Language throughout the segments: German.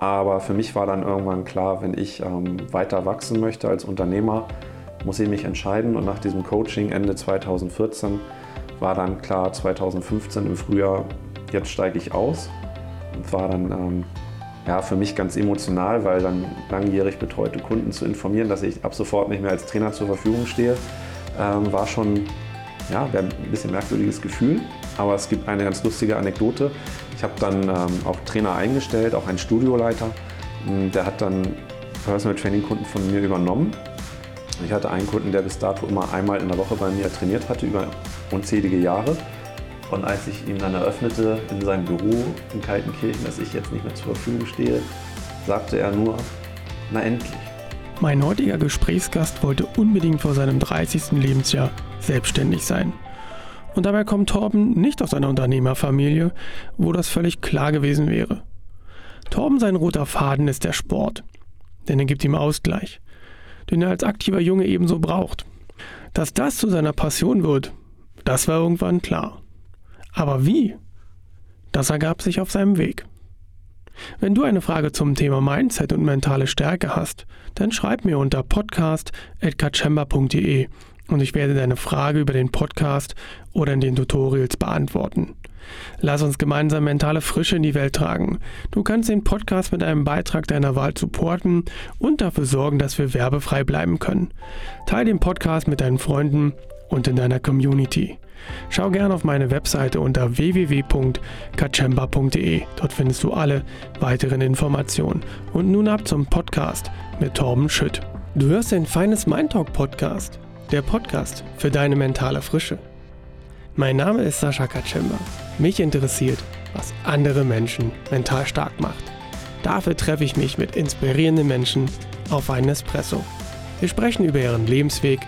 Aber für mich war dann irgendwann klar, wenn ich ähm, weiter wachsen möchte als Unternehmer, muss ich mich entscheiden. Und nach diesem Coaching Ende 2014 war dann klar, 2015 im Frühjahr, jetzt steige ich aus. Und war dann ähm, ja, für mich ganz emotional, weil dann langjährig betreute Kunden zu informieren, dass ich ab sofort nicht mehr als Trainer zur Verfügung stehe, ähm, war schon ja, ein bisschen merkwürdiges Gefühl. Aber es gibt eine ganz lustige Anekdote. Ich habe dann ähm, auch Trainer eingestellt, auch einen Studioleiter. Hm, der hat dann Personal Training Kunden von mir übernommen. Ich hatte einen Kunden, der bis dato immer einmal in der Woche bei mir trainiert hatte, über unzählige Jahre. Und als ich ihm dann eröffnete in seinem Büro in Kaltenkirchen, dass ich jetzt nicht mehr zur Verfügung stehe, sagte er nur, na endlich. Mein heutiger Gesprächsgast wollte unbedingt vor seinem 30. Lebensjahr selbstständig sein. Und dabei kommt Torben nicht aus einer Unternehmerfamilie, wo das völlig klar gewesen wäre. Torben sein roter Faden ist der Sport, denn er gibt ihm Ausgleich, den er als aktiver Junge ebenso braucht. Dass das zu seiner Passion wird, das war irgendwann klar. Aber wie? Das ergab sich auf seinem Weg. Wenn du eine Frage zum Thema Mindset und mentale Stärke hast, dann schreib mir unter podcast.kachemba.de und ich werde deine Frage über den Podcast oder in den Tutorials beantworten. Lass uns gemeinsam mentale Frische in die Welt tragen. Du kannst den Podcast mit einem Beitrag deiner Wahl supporten und dafür sorgen, dass wir werbefrei bleiben können. Teil den Podcast mit deinen Freunden und in deiner Community. Schau gerne auf meine Webseite unter www.kachemba.de. Dort findest du alle weiteren Informationen. Und nun ab zum Podcast mit Torben Schütt. Du hörst den Feines Mind Talk Podcast, der Podcast für deine mentale Frische. Mein Name ist Sascha Kachemba. Mich interessiert, was andere Menschen mental stark macht. Dafür treffe ich mich mit inspirierenden Menschen auf einen Espresso. Wir sprechen über ihren Lebensweg,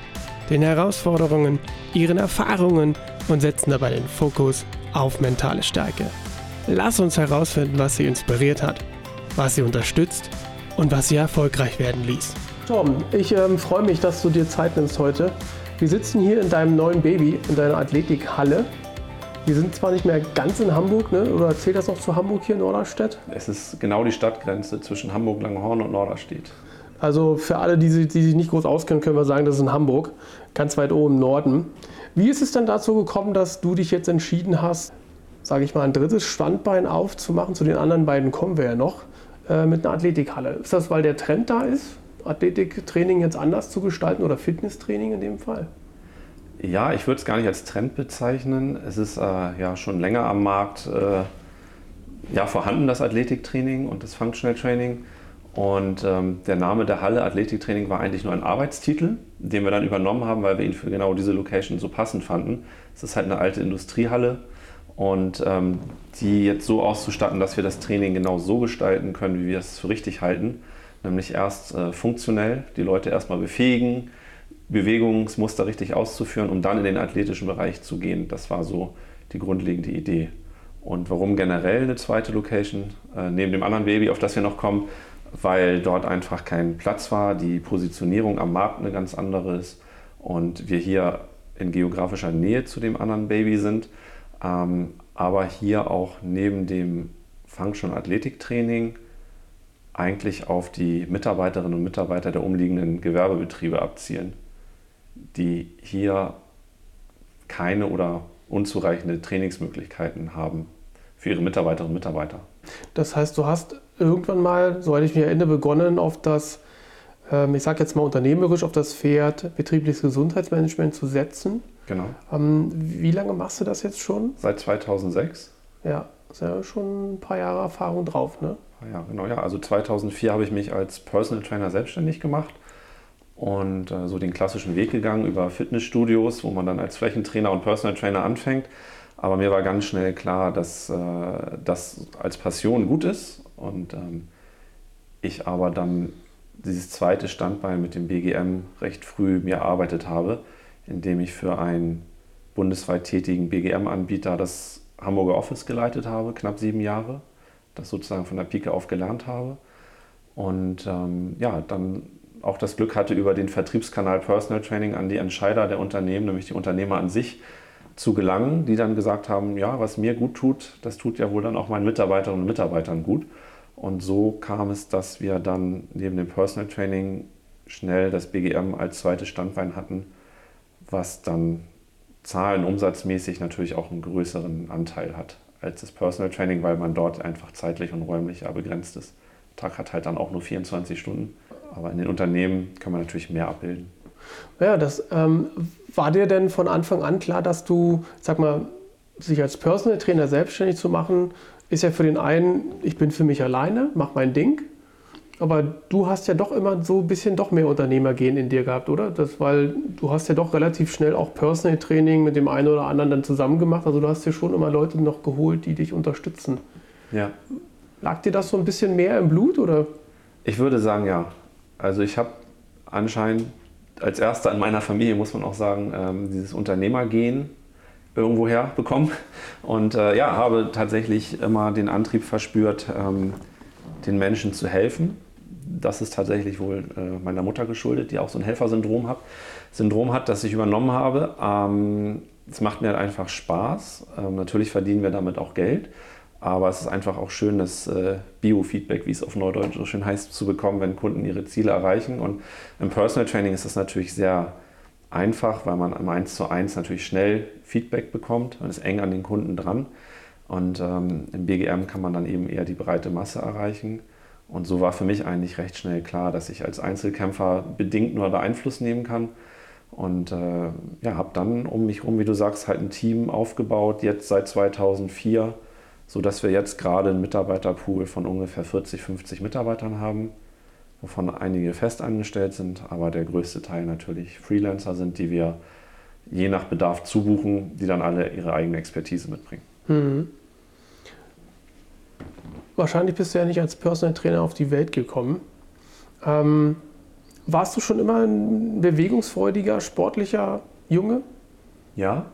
den Herausforderungen, ihren Erfahrungen und setzen dabei den Fokus auf mentale Stärke. Lass uns herausfinden, was sie inspiriert hat, was sie unterstützt und was sie erfolgreich werden ließ. Tom, ich ähm, freue mich, dass du dir Zeit nimmst heute. Wir sitzen hier in deinem neuen Baby, in deiner Athletikhalle. Wir sind zwar nicht mehr ganz in Hamburg, ne? oder zählt das noch zu Hamburg hier in Norderstedt? Es ist genau die Stadtgrenze zwischen Hamburg-Langhorn und Norderstedt. Also für alle, die, die sich nicht groß auskennen, können wir sagen, das ist in Hamburg, ganz weit oben im Norden. Wie ist es denn dazu gekommen, dass du dich jetzt entschieden hast, sage ich mal, ein drittes Standbein aufzumachen? Zu den anderen beiden kommen wir ja noch, äh, mit einer Athletikhalle. Ist das, weil der Trend da ist, Athletiktraining jetzt anders zu gestalten oder Fitnesstraining in dem Fall? Ja, ich würde es gar nicht als Trend bezeichnen. Es ist äh, ja schon länger am Markt äh, ja, vorhanden, das Athletiktraining und das Functional Training. Und ähm, der Name der Halle Athletiktraining war eigentlich nur ein Arbeitstitel, den wir dann übernommen haben, weil wir ihn für genau diese Location so passend fanden. Es ist halt eine alte Industriehalle und ähm, die jetzt so auszustatten, dass wir das Training genau so gestalten können, wie wir es für richtig halten. Nämlich erst äh, funktionell, die Leute erstmal befähigen, Bewegungsmuster richtig auszuführen, um dann in den athletischen Bereich zu gehen. Das war so die grundlegende Idee. Und warum generell eine zweite Location, äh, neben dem anderen Baby, auf das wir noch kommen, weil dort einfach kein Platz war, die Positionierung am Markt eine ganz andere ist und wir hier in geografischer Nähe zu dem anderen Baby sind, ähm, aber hier auch neben dem Function Athletiktraining eigentlich auf die Mitarbeiterinnen und Mitarbeiter der umliegenden Gewerbebetriebe abzielen, die hier keine oder unzureichende Trainingsmöglichkeiten haben für ihre Mitarbeiterinnen und Mitarbeiter. Das heißt, du hast irgendwann mal, soweit ich mich erinnere, begonnen auf das, ähm, ich sage jetzt mal unternehmerisch, auf das Pferd betriebliches Gesundheitsmanagement zu setzen. Genau. Ähm, wie lange machst du das jetzt schon? Seit 2006. Ja, ist ja schon ein paar Jahre Erfahrung drauf, ne? Ja, genau, ja. Also 2004 habe ich mich als Personal Trainer selbstständig gemacht und äh, so den klassischen Weg gegangen über Fitnessstudios, wo man dann als Flächentrainer und Personal Trainer anfängt aber mir war ganz schnell klar, dass äh, das als Passion gut ist und ähm, ich aber dann dieses zweite Standbein mit dem BGM recht früh mir erarbeitet habe, indem ich für einen bundesweit tätigen BGM-Anbieter das Hamburger Office geleitet habe, knapp sieben Jahre, das sozusagen von der Pike auf gelernt habe und ähm, ja, dann auch das Glück hatte, über den Vertriebskanal Personal Training an die Entscheider der Unternehmen, nämlich die Unternehmer an sich, zu gelangen, die dann gesagt haben, ja, was mir gut tut, das tut ja wohl dann auch meinen Mitarbeiterinnen und Mitarbeitern gut. Und so kam es, dass wir dann neben dem Personal Training schnell das BGM als zweites Standbein hatten, was dann zahlen umsatzmäßig natürlich auch einen größeren Anteil hat als das Personal Training, weil man dort einfach zeitlich und räumlich begrenzt ist. Der Tag hat halt dann auch nur 24 Stunden, aber in den Unternehmen kann man natürlich mehr abbilden. Ja, das ähm, war dir denn von Anfang an klar, dass du, sag mal, sich als Personal Trainer selbstständig zu machen, ist ja für den einen, ich bin für mich alleine, mach mein Ding. Aber du hast ja doch immer so ein bisschen doch mehr Unternehmergehen in dir gehabt, oder? Das, weil du hast ja doch relativ schnell auch Personal Training mit dem einen oder anderen dann zusammen gemacht. Also du hast dir schon immer Leute noch geholt, die dich unterstützen. Ja. Lag dir das so ein bisschen mehr im Blut, oder? Ich würde sagen, ja. Also ich habe anscheinend als erster in meiner Familie, muss man auch sagen, ähm, dieses Unternehmergehen irgendwoher bekommen. Und äh, ja, habe tatsächlich immer den Antrieb verspürt, ähm, den Menschen zu helfen. Das ist tatsächlich wohl äh, meiner Mutter geschuldet, die auch so ein Helfersyndrom hat, Syndrom hat, das ich übernommen habe. Ähm, es macht mir einfach Spaß. Ähm, natürlich verdienen wir damit auch Geld. Aber es ist einfach auch schön, das äh, Biofeedback, wie es auf Neudeutsch so schön heißt, zu bekommen, wenn Kunden ihre Ziele erreichen. Und im Personal Training ist das natürlich sehr einfach, weil man im 1 zu 1 natürlich schnell Feedback bekommt. Man ist eng an den Kunden dran. Und ähm, im BGM kann man dann eben eher die breite Masse erreichen. Und so war für mich eigentlich recht schnell klar, dass ich als Einzelkämpfer bedingt nur da Einfluss nehmen kann. Und äh, ja, habe dann um mich herum, wie du sagst, halt ein Team aufgebaut, jetzt seit 2004 sodass wir jetzt gerade einen Mitarbeiterpool von ungefähr 40, 50 Mitarbeitern haben, wovon einige festangestellt sind, aber der größte Teil natürlich Freelancer sind, die wir je nach Bedarf zubuchen, die dann alle ihre eigene Expertise mitbringen. Mhm. Wahrscheinlich bist du ja nicht als Personal Trainer auf die Welt gekommen. Ähm, warst du schon immer ein bewegungsfreudiger, sportlicher Junge? Ja,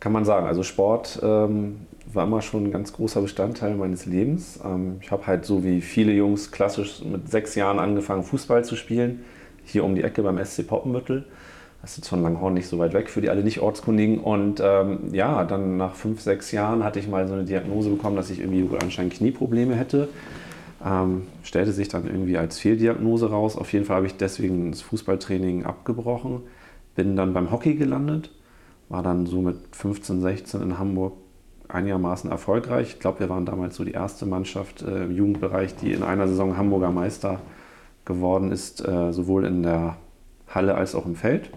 kann man sagen. Also Sport ähm, war immer schon ein ganz großer Bestandteil meines Lebens. Ähm, ich habe halt so wie viele Jungs klassisch mit sechs Jahren angefangen, Fußball zu spielen. Hier um die Ecke beim SC Poppenbüttel. Das ist jetzt von Langhorn nicht so weit weg für die alle Nicht-Ortskundigen. Und ähm, ja, dann nach fünf, sechs Jahren hatte ich mal so eine Diagnose bekommen, dass ich irgendwie anscheinend Knieprobleme hätte. Ähm, stellte sich dann irgendwie als Fehldiagnose raus. Auf jeden Fall habe ich deswegen das Fußballtraining abgebrochen. Bin dann beim Hockey gelandet. War dann so mit 15, 16 in Hamburg einigermaßen erfolgreich. Ich glaube, wir waren damals so die erste Mannschaft äh, im Jugendbereich, die in einer Saison Hamburger Meister geworden ist, äh, sowohl in der Halle als auch im Feld,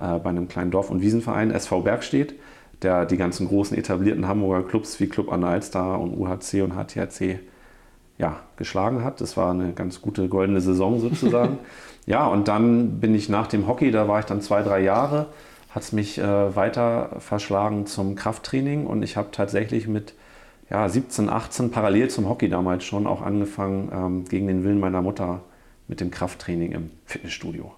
äh, bei einem kleinen Dorf- und Wiesenverein, SV Bergstedt, der die ganzen großen etablierten Hamburger Clubs wie Club Anna Alstar und UHC und HTHC ja, geschlagen hat. Das war eine ganz gute goldene Saison sozusagen. ja, und dann bin ich nach dem Hockey, da war ich dann zwei, drei Jahre, hat es mich äh, weiter verschlagen zum Krafttraining und ich habe tatsächlich mit ja, 17, 18 parallel zum Hockey damals schon auch angefangen, ähm, gegen den Willen meiner Mutter mit dem Krafttraining im Fitnessstudio.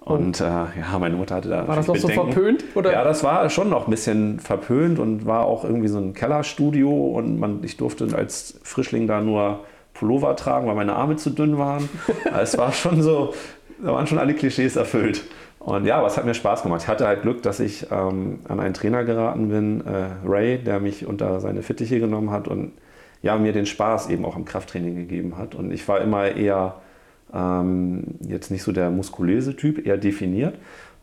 Und äh, ja, meine Mutter hatte da. War das noch Bedenken. so verpönt? Oder? Ja, das war schon noch ein bisschen verpönt und war auch irgendwie so ein Kellerstudio und man, ich durfte als Frischling da nur Pullover tragen, weil meine Arme zu dünn waren. es war schon so, da waren schon alle Klischees erfüllt. Und ja, aber es hat mir Spaß gemacht. Ich hatte halt Glück, dass ich ähm, an einen Trainer geraten bin, äh, Ray, der mich unter seine Fittiche genommen hat und ja, mir den Spaß eben auch am Krafttraining gegeben hat. Und ich war immer eher ähm, jetzt nicht so der muskulöse Typ, eher definiert.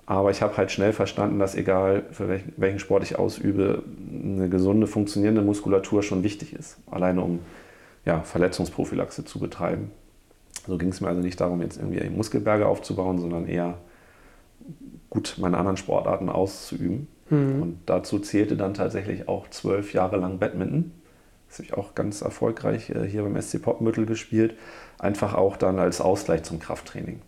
Aber ich habe halt schnell verstanden, dass egal für welchen, welchen Sport ich ausübe, eine gesunde, funktionierende Muskulatur schon wichtig ist. Alleine um ja, Verletzungsprophylaxe zu betreiben. So ging es mir also nicht darum, jetzt irgendwie Muskelberge aufzubauen, sondern eher gut meine anderen Sportarten auszuüben. Mhm. Und dazu zählte dann tatsächlich auch zwölf Jahre lang Badminton. Das habe ich auch ganz erfolgreich äh, hier beim SC Poppenbüttel gespielt. Einfach auch dann als Ausgleich zum Krafttraining.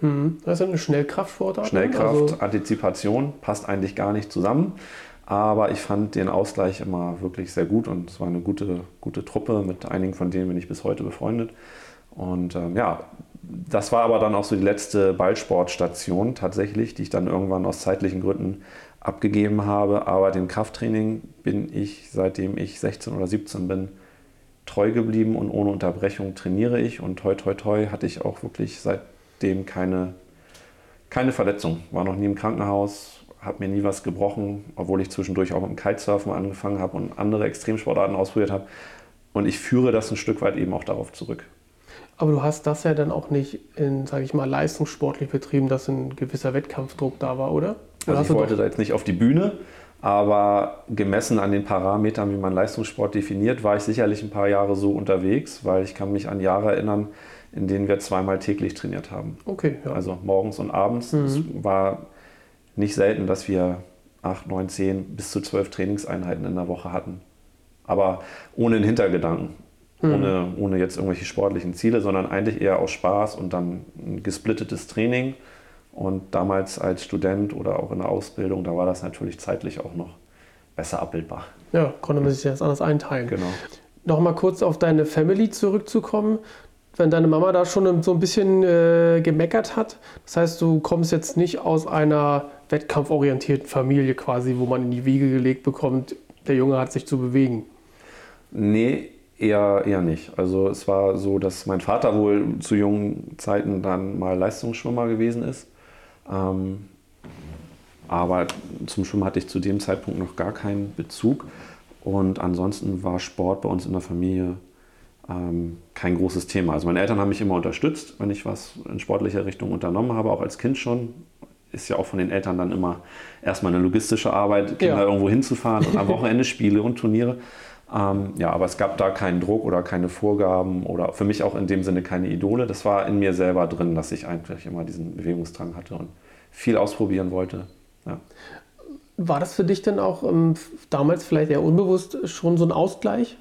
Mhm. Das ist eine Schnellkraftsportart. Ne? Schnellkraft, also Antizipation passt eigentlich gar nicht zusammen. Aber ich fand den Ausgleich immer wirklich sehr gut und es war eine gute, gute Truppe. Mit einigen von denen bin ich bis heute befreundet. Und ähm, ja, das war aber dann auch so die letzte Ballsportstation tatsächlich, die ich dann irgendwann aus zeitlichen Gründen abgegeben habe. Aber dem Krafttraining bin ich, seitdem ich 16 oder 17 bin, treu geblieben und ohne Unterbrechung trainiere ich. Und toi, toi, toi hatte ich auch wirklich seitdem keine, keine Verletzung. War noch nie im Krankenhaus, habe mir nie was gebrochen, obwohl ich zwischendurch auch mit dem Kitesurfen angefangen habe und andere Extremsportarten ausprobiert habe und ich führe das ein Stück weit eben auch darauf zurück. Aber du hast das ja dann auch nicht in, sage ich mal, leistungssportlich betrieben, dass ein gewisser Wettkampfdruck da war, oder? Also ich wollte da jetzt nicht auf die Bühne, aber gemessen an den Parametern, wie man Leistungssport definiert, war ich sicherlich ein paar Jahre so unterwegs, weil ich kann mich an Jahre erinnern, in denen wir zweimal täglich trainiert haben. Okay. Ja. Also morgens und abends. Mhm. Es war nicht selten, dass wir acht, neun, zehn bis zu zwölf Trainingseinheiten in der Woche hatten. Aber ohne einen Hintergedanken. Mhm. Ohne, ohne jetzt irgendwelche sportlichen Ziele, sondern eigentlich eher aus Spaß und dann ein gesplittetes Training und damals als Student oder auch in der Ausbildung, da war das natürlich zeitlich auch noch besser abbildbar. Ja, konnte man sich das anders einteilen. Genau. Nochmal kurz auf deine Family zurückzukommen. Wenn deine Mama da schon so ein bisschen äh, gemeckert hat, das heißt, du kommst jetzt nicht aus einer wettkampforientierten Familie quasi, wo man in die Wiege gelegt bekommt, der Junge hat sich zu bewegen. Nee, eher, eher nicht. Also es war so, dass mein Vater wohl zu jungen Zeiten dann mal Leistungsschwimmer gewesen ist ähm, aber zum Schwimmen hatte ich zu dem Zeitpunkt noch gar keinen Bezug. Und ansonsten war Sport bei uns in der Familie ähm, kein großes Thema. Also meine Eltern haben mich immer unterstützt, wenn ich was in sportlicher Richtung unternommen habe, auch als Kind schon. Ist ja auch von den Eltern dann immer erstmal eine logistische Arbeit, Kinder ja. irgendwo hinzufahren und am Wochenende Spiele und Turniere. Ähm, ja, aber es gab da keinen Druck oder keine Vorgaben oder für mich auch in dem Sinne keine Idole. Das war in mir selber drin, dass ich eigentlich immer diesen Bewegungsdrang hatte und viel ausprobieren wollte. Ja. War das für dich denn auch ähm, damals vielleicht eher unbewusst schon so ein Ausgleich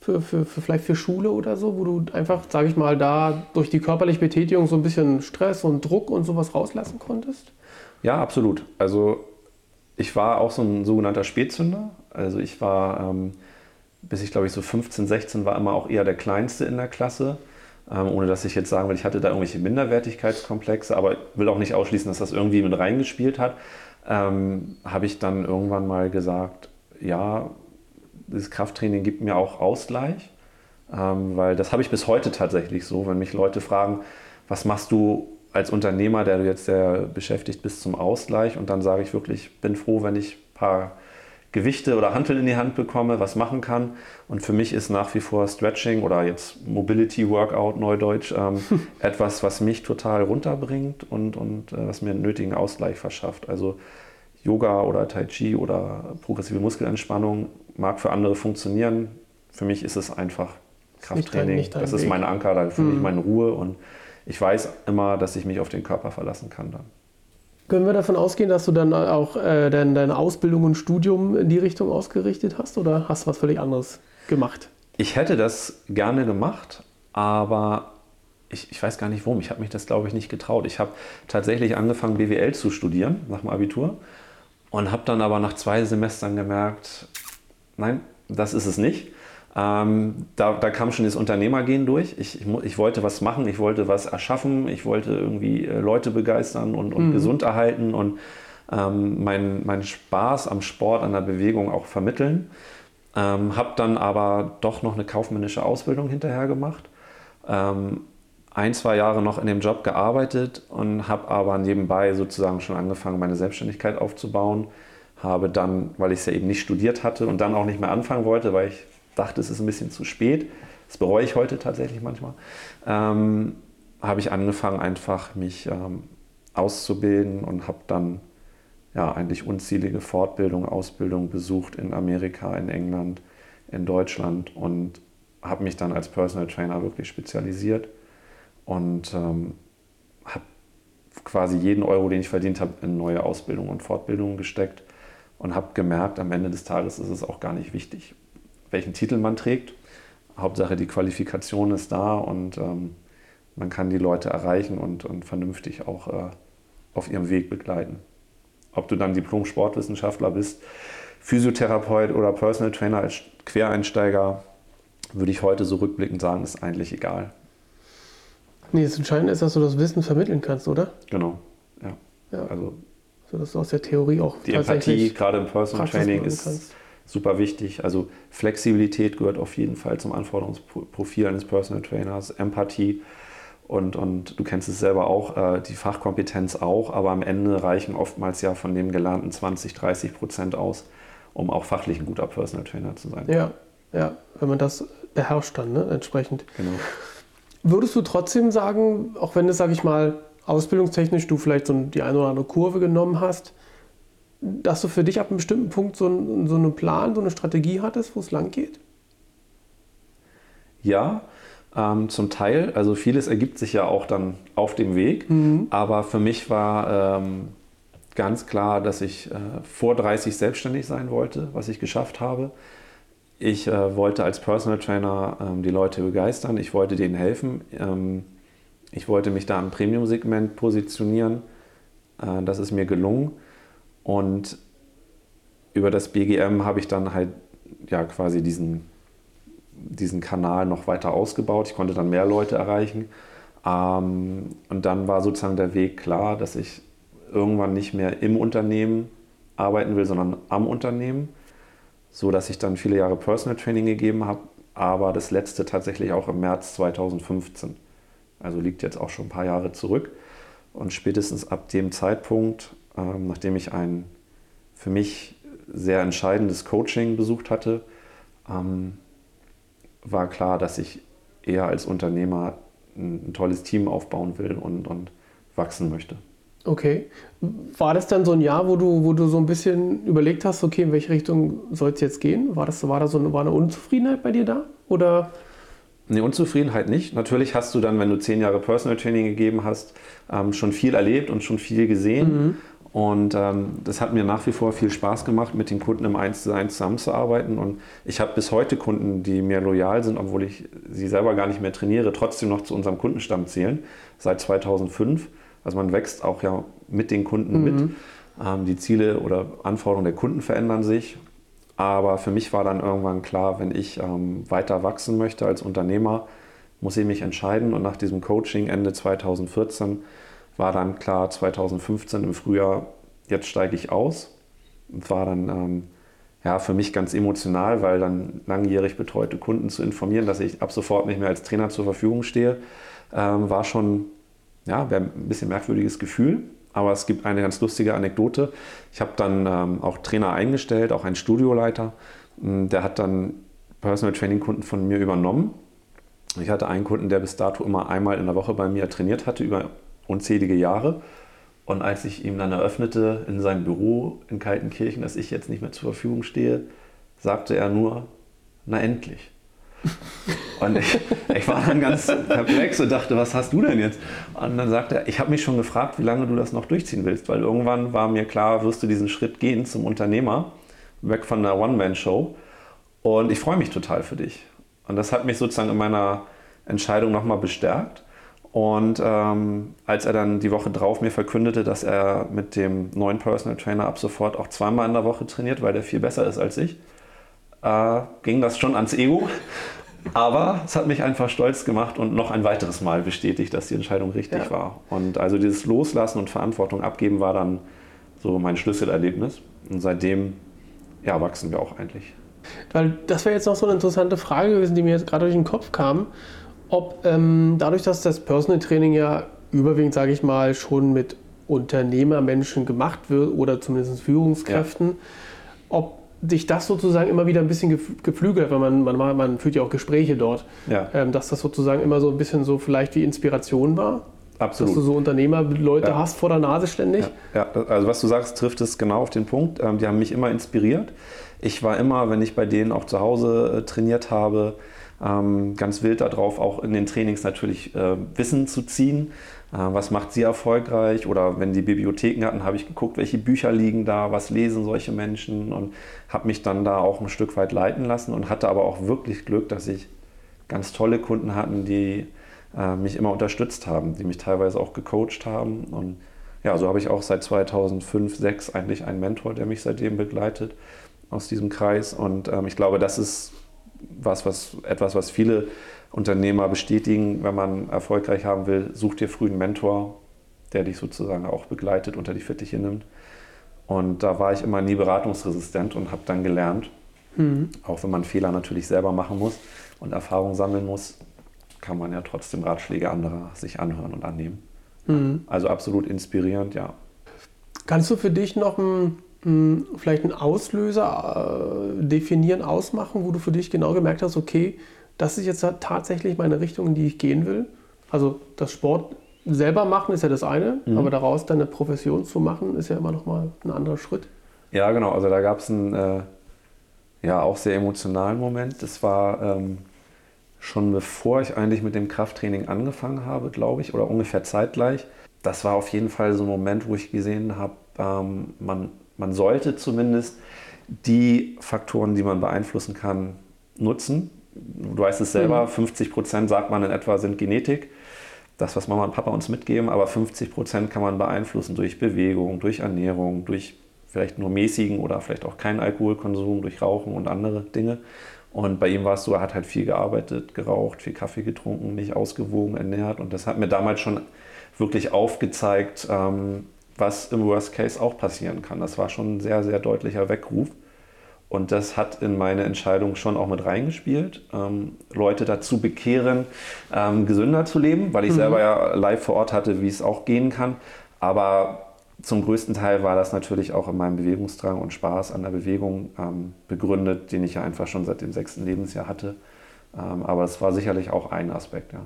für, für, für vielleicht für Schule oder so, wo du einfach, sage ich mal, da durch die körperliche Betätigung so ein bisschen Stress und Druck und sowas rauslassen konntest? Ja, absolut. Also ich war auch so ein sogenannter Spätzünder. Also ich war, ähm, bis ich glaube ich so 15, 16 war immer auch eher der Kleinste in der Klasse. Ähm, ohne dass ich jetzt sagen will, ich hatte da irgendwelche Minderwertigkeitskomplexe, aber will auch nicht ausschließen, dass das irgendwie mit reingespielt hat, ähm, habe ich dann irgendwann mal gesagt, ja, das Krafttraining gibt mir auch Ausgleich, ähm, weil das habe ich bis heute tatsächlich so, wenn mich Leute fragen, was machst du als Unternehmer, der du jetzt sehr beschäftigt bist zum Ausgleich? Und dann sage ich wirklich, bin froh, wenn ich ein paar Gewichte oder Hanteln in die Hand bekomme, was machen kann. Und für mich ist nach wie vor Stretching oder jetzt Mobility Workout, Neudeutsch, ähm, etwas, was mich total runterbringt und, und äh, was mir einen nötigen Ausgleich verschafft. Also Yoga oder Tai Chi oder progressive Muskelentspannung mag für andere funktionieren. Für mich ist es einfach Krafttraining. Nicht dein, nicht das ist mein Anker, da fühle ich mhm. meine Ruhe und ich weiß immer, dass ich mich auf den Körper verlassen kann dann. Können wir davon ausgehen, dass du dann auch äh, dein, deine Ausbildung und Studium in die Richtung ausgerichtet hast oder hast du was völlig anderes gemacht? Ich hätte das gerne gemacht, aber ich, ich weiß gar nicht warum. Ich habe mich das, glaube ich, nicht getraut. Ich habe tatsächlich angefangen, BWL zu studieren nach dem Abitur und habe dann aber nach zwei Semestern gemerkt, nein, das ist es nicht. Ähm, da, da, kam schon das Unternehmergehen durch. Ich, ich, ich, wollte was machen, ich wollte was erschaffen, ich wollte irgendwie äh, Leute begeistern und, und mhm. gesund erhalten und ähm, meinen mein Spaß am Sport, an der Bewegung auch vermitteln. Ähm, habe dann aber doch noch eine kaufmännische Ausbildung hinterher gemacht. Ähm, ein, zwei Jahre noch in dem Job gearbeitet und habe aber nebenbei sozusagen schon angefangen, meine Selbstständigkeit aufzubauen. Habe dann, weil ich es ja eben nicht studiert hatte und dann auch nicht mehr anfangen wollte, weil ich dachte, es ist ein bisschen zu spät. Das bereue ich heute tatsächlich manchmal. Ähm, habe ich angefangen, einfach mich ähm, auszubilden und habe dann ja, eigentlich unzählige Fortbildungen, Ausbildungen besucht in Amerika, in England, in Deutschland und habe mich dann als Personal Trainer wirklich spezialisiert und ähm, habe quasi jeden Euro, den ich verdient habe, in neue Ausbildungen und Fortbildungen gesteckt und habe gemerkt, am Ende des Tages ist es auch gar nicht wichtig, welchen Titel man trägt. Hauptsache die Qualifikation ist da und ähm, man kann die Leute erreichen und, und vernünftig auch äh, auf ihrem Weg begleiten. Ob du dann Diplom-Sportwissenschaftler bist, Physiotherapeut oder Personal Trainer als Quereinsteiger, würde ich heute so rückblickend sagen, ist eigentlich egal. Nee, das Entscheidende ist, dass du das Wissen vermitteln kannst, oder? Genau, ja. ja. Also, so dass du aus der Theorie auch die Empathie, gerade im Personal Training, ist, kannst super wichtig. Also Flexibilität gehört auf jeden Fall zum Anforderungsprofil eines Personal Trainers, Empathie und, und du kennst es selber auch, äh, die Fachkompetenz auch, aber am Ende reichen oftmals ja von dem gelernten 20, 30 Prozent aus, um auch fachlich ein guter Personal Trainer zu sein. Ja, ja, wenn man das beherrscht dann, ne? entsprechend. Genau. Würdest du trotzdem sagen, auch wenn es, sage ich mal, ausbildungstechnisch du vielleicht so die eine oder andere Kurve genommen hast, dass du für dich ab einem bestimmten Punkt so, ein, so einen Plan, so eine Strategie hattest, wo es lang geht? Ja, ähm, zum Teil. Also vieles ergibt sich ja auch dann auf dem Weg. Mhm. Aber für mich war ähm, ganz klar, dass ich äh, vor 30 selbstständig sein wollte, was ich geschafft habe. Ich äh, wollte als Personal Trainer ähm, die Leute begeistern, ich wollte denen helfen. Ähm, ich wollte mich da im Premium-Segment positionieren. Äh, das ist mir gelungen. Und über das BGM habe ich dann halt ja quasi diesen, diesen Kanal noch weiter ausgebaut. Ich konnte dann mehr Leute erreichen. Ähm, und dann war sozusagen der Weg klar, dass ich irgendwann nicht mehr im Unternehmen arbeiten will, sondern am Unternehmen. So dass ich dann viele Jahre Personal Training gegeben habe, aber das letzte tatsächlich auch im März 2015. Also liegt jetzt auch schon ein paar Jahre zurück. Und spätestens ab dem Zeitpunkt, ähm, nachdem ich ein für mich sehr entscheidendes Coaching besucht hatte, ähm, war klar, dass ich eher als Unternehmer ein, ein tolles Team aufbauen will und, und wachsen möchte. Okay. War das dann so ein Jahr, wo du, wo du so ein bisschen überlegt hast, okay, in welche Richtung soll es jetzt gehen? War, das, war da so eine, war eine Unzufriedenheit bei dir da? Oder? Nee, Unzufriedenheit nicht. Natürlich hast du dann, wenn du zehn Jahre Personal Training gegeben hast, ähm, schon viel erlebt und schon viel gesehen. Mhm. Und ähm, das hat mir nach wie vor viel Spaß gemacht, mit den Kunden im 1 zu 1 zusammenzuarbeiten. Und ich habe bis heute Kunden, die mir loyal sind, obwohl ich sie selber gar nicht mehr trainiere, trotzdem noch zu unserem Kundenstamm zählen, seit 2005. Also man wächst auch ja mit den Kunden Mhm. mit. Ähm, die Ziele oder Anforderungen der Kunden verändern sich. Aber für mich war dann irgendwann klar, wenn ich ähm, weiter wachsen möchte als Unternehmer, muss ich mich entscheiden. Und nach diesem Coaching Ende 2014 war dann klar, 2015 im Frühjahr, jetzt steige ich aus. Und war dann ähm, ja, für mich ganz emotional, weil dann langjährig betreute Kunden zu informieren, dass ich ab sofort nicht mehr als Trainer zur Verfügung stehe, ähm, war schon ja, ein bisschen merkwürdiges Gefühl. Aber es gibt eine ganz lustige Anekdote. Ich habe dann ähm, auch Trainer eingestellt, auch einen Studioleiter. Mm, Der hat dann Personal Training Kunden von mir übernommen. Ich hatte einen Kunden, der bis dato immer einmal in der Woche bei mir trainiert hatte, über unzählige Jahre. Und als ich ihm dann eröffnete in seinem Büro in Kaltenkirchen, dass ich jetzt nicht mehr zur Verfügung stehe, sagte er nur, na endlich. Und ich, ich war dann ganz perplex und dachte, was hast du denn jetzt? Und dann sagte er, ich habe mich schon gefragt, wie lange du das noch durchziehen willst, weil irgendwann war mir klar, wirst du diesen Schritt gehen zum Unternehmer, weg von der One-Man-Show. Und ich freue mich total für dich. Und das hat mich sozusagen in meiner Entscheidung nochmal bestärkt. Und ähm, als er dann die Woche drauf mir verkündete, dass er mit dem neuen Personal Trainer ab sofort auch zweimal in der Woche trainiert, weil der viel besser ist als ich, äh, ging das schon ans Ego. Aber es hat mich einfach stolz gemacht und noch ein weiteres Mal bestätigt, dass die Entscheidung richtig Ja. war. Und also dieses Loslassen und Verantwortung abgeben war dann so mein Schlüsselerlebnis. Und seitdem ja, wachsen wir auch eigentlich. Weil das wäre jetzt noch so eine interessante Frage gewesen, die mir jetzt gerade durch den Kopf kam, ob ähm, dadurch, dass das Personal Training ja überwiegend, sage ich mal, schon mit Unternehmermenschen gemacht wird oder zumindest Führungskräften, ob dich das sozusagen immer wieder ein bisschen gef- geflügelt hat, weil man, man, man, führt ja auch Gespräche dort, Ja, ähm, dass das sozusagen immer so ein bisschen so vielleicht wie Inspiration war, dass absolut. du so Unternehmerleute Ja. hast vor der Nase ständig. Ja, ja, also was du sagst, trifft es genau auf den Punkt. Ähm, die haben mich immer inspiriert. Ich war immer, wenn ich bei denen auch zu Hause äh, trainiert habe, ähm, ganz wild darauf, auch in den Trainings natürlich äh, Wissen zu ziehen. Äh, was macht sie erfolgreich? Oder wenn die Bibliotheken hatten, habe ich geguckt, welche Bücher liegen da, was lesen solche Menschen und habe mich dann da auch ein Stück weit leiten lassen und hatte aber auch wirklich Glück, dass ich ganz tolle Kunden hatten, die äh, mich immer unterstützt haben, die mich teilweise auch gecoacht haben. Und ja, so habe ich auch seit 2005, 2006 eigentlich einen Mentor, der mich seitdem begleitet aus diesem Kreis. Und ähm, ich glaube, das ist was, was, etwas, was viele Unternehmer bestätigen, wenn man erfolgreich haben will, such dir früh einen Mentor, der dich sozusagen auch begleitet, unter die Fittiche nimmt. Und da war ich immer nie beratungsresistent und habe dann gelernt, Mhm. auch wenn man Fehler natürlich selber machen muss und Erfahrung sammeln muss, kann man ja trotzdem Ratschläge anderer sich anhören und annehmen. Mhm. Also absolut inspirierend, ja. Kannst du für dich noch ein, vielleicht einen Auslöser äh, definieren, ausmachen, wo du für dich genau gemerkt hast, okay, das ist jetzt tatsächlich meine Richtung, in die ich gehen will. Also das Sport selber machen ist ja das eine, mhm. aber daraus dann eine Profession zu machen, ist ja immer noch mal ein anderer Schritt. Ja, genau. Also da gab es einen äh, ja auch sehr emotionalen Moment. Das war ähm, schon bevor ich eigentlich mit dem Krafttraining angefangen habe, glaube ich, oder ungefähr zeitgleich. Das war auf jeden Fall so ein Moment, wo ich gesehen habe, ähm, man, man sollte zumindest die Faktoren, die man beeinflussen kann, nutzen. Du weißt es selber, mhm. 50 Prozent sagt man in etwa sind Genetik. Das, was Mama und Papa uns mitgeben, aber 50 Prozent kann man beeinflussen durch Bewegung, durch Ernährung, durch vielleicht nur mäßigen oder vielleicht auch keinen Alkoholkonsum, durch Rauchen und andere Dinge. Und bei ihm war es so, er hat halt viel gearbeitet, geraucht, viel Kaffee getrunken, nicht ausgewogen ernährt. Und das hat mir damals schon wirklich aufgezeigt, ähm, was im Worst Case auch passieren kann. Das war schon ein sehr, sehr deutlicher Weckruf. Und das hat in meine Entscheidung schon auch mit reingespielt, ähm, Leute dazu bekehren, ähm, gesünder zu leben, weil ich mhm. selber ja live vor Ort hatte, wie es auch gehen kann. Aber zum größten Teil war das natürlich auch in meinem Bewegungsdrang und Spaß an der Bewegung ähm, begründet, den ich ja einfach schon seit dem sechsten Lebensjahr hatte. Ähm, aber es war sicherlich auch ein Aspekt, ja.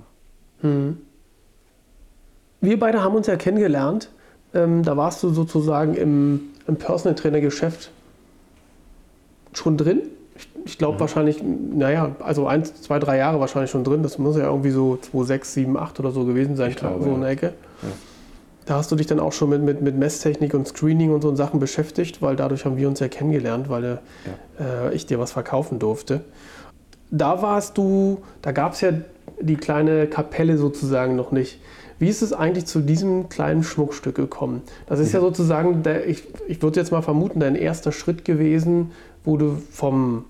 Mhm. Wir beide haben uns ja kennengelernt. Ähm, da warst du sozusagen im, im Personal Trainer Geschäft schon drin. Ich, ich glaube mhm. wahrscheinlich, naja, also eins, zwei, drei Jahre wahrscheinlich schon drin. Das muss ja irgendwie so 2, 6, 7, 8 oder so gewesen sein, ich glaube, so in der Ecke. Ja. Da hast du dich dann auch schon mit, mit, mit Messtechnik und Screening und so Sachen beschäftigt, weil dadurch haben wir uns ja kennengelernt, weil ja. äh, ich dir was verkaufen durfte. Da warst du, da gab es ja die kleine Kapelle sozusagen noch nicht. Wie ist es eigentlich zu diesem kleinen Schmuckstück gekommen? Das ist ja, ja sozusagen, der, ich, ich würde jetzt mal vermuten, dein erster Schritt gewesen, wo du vom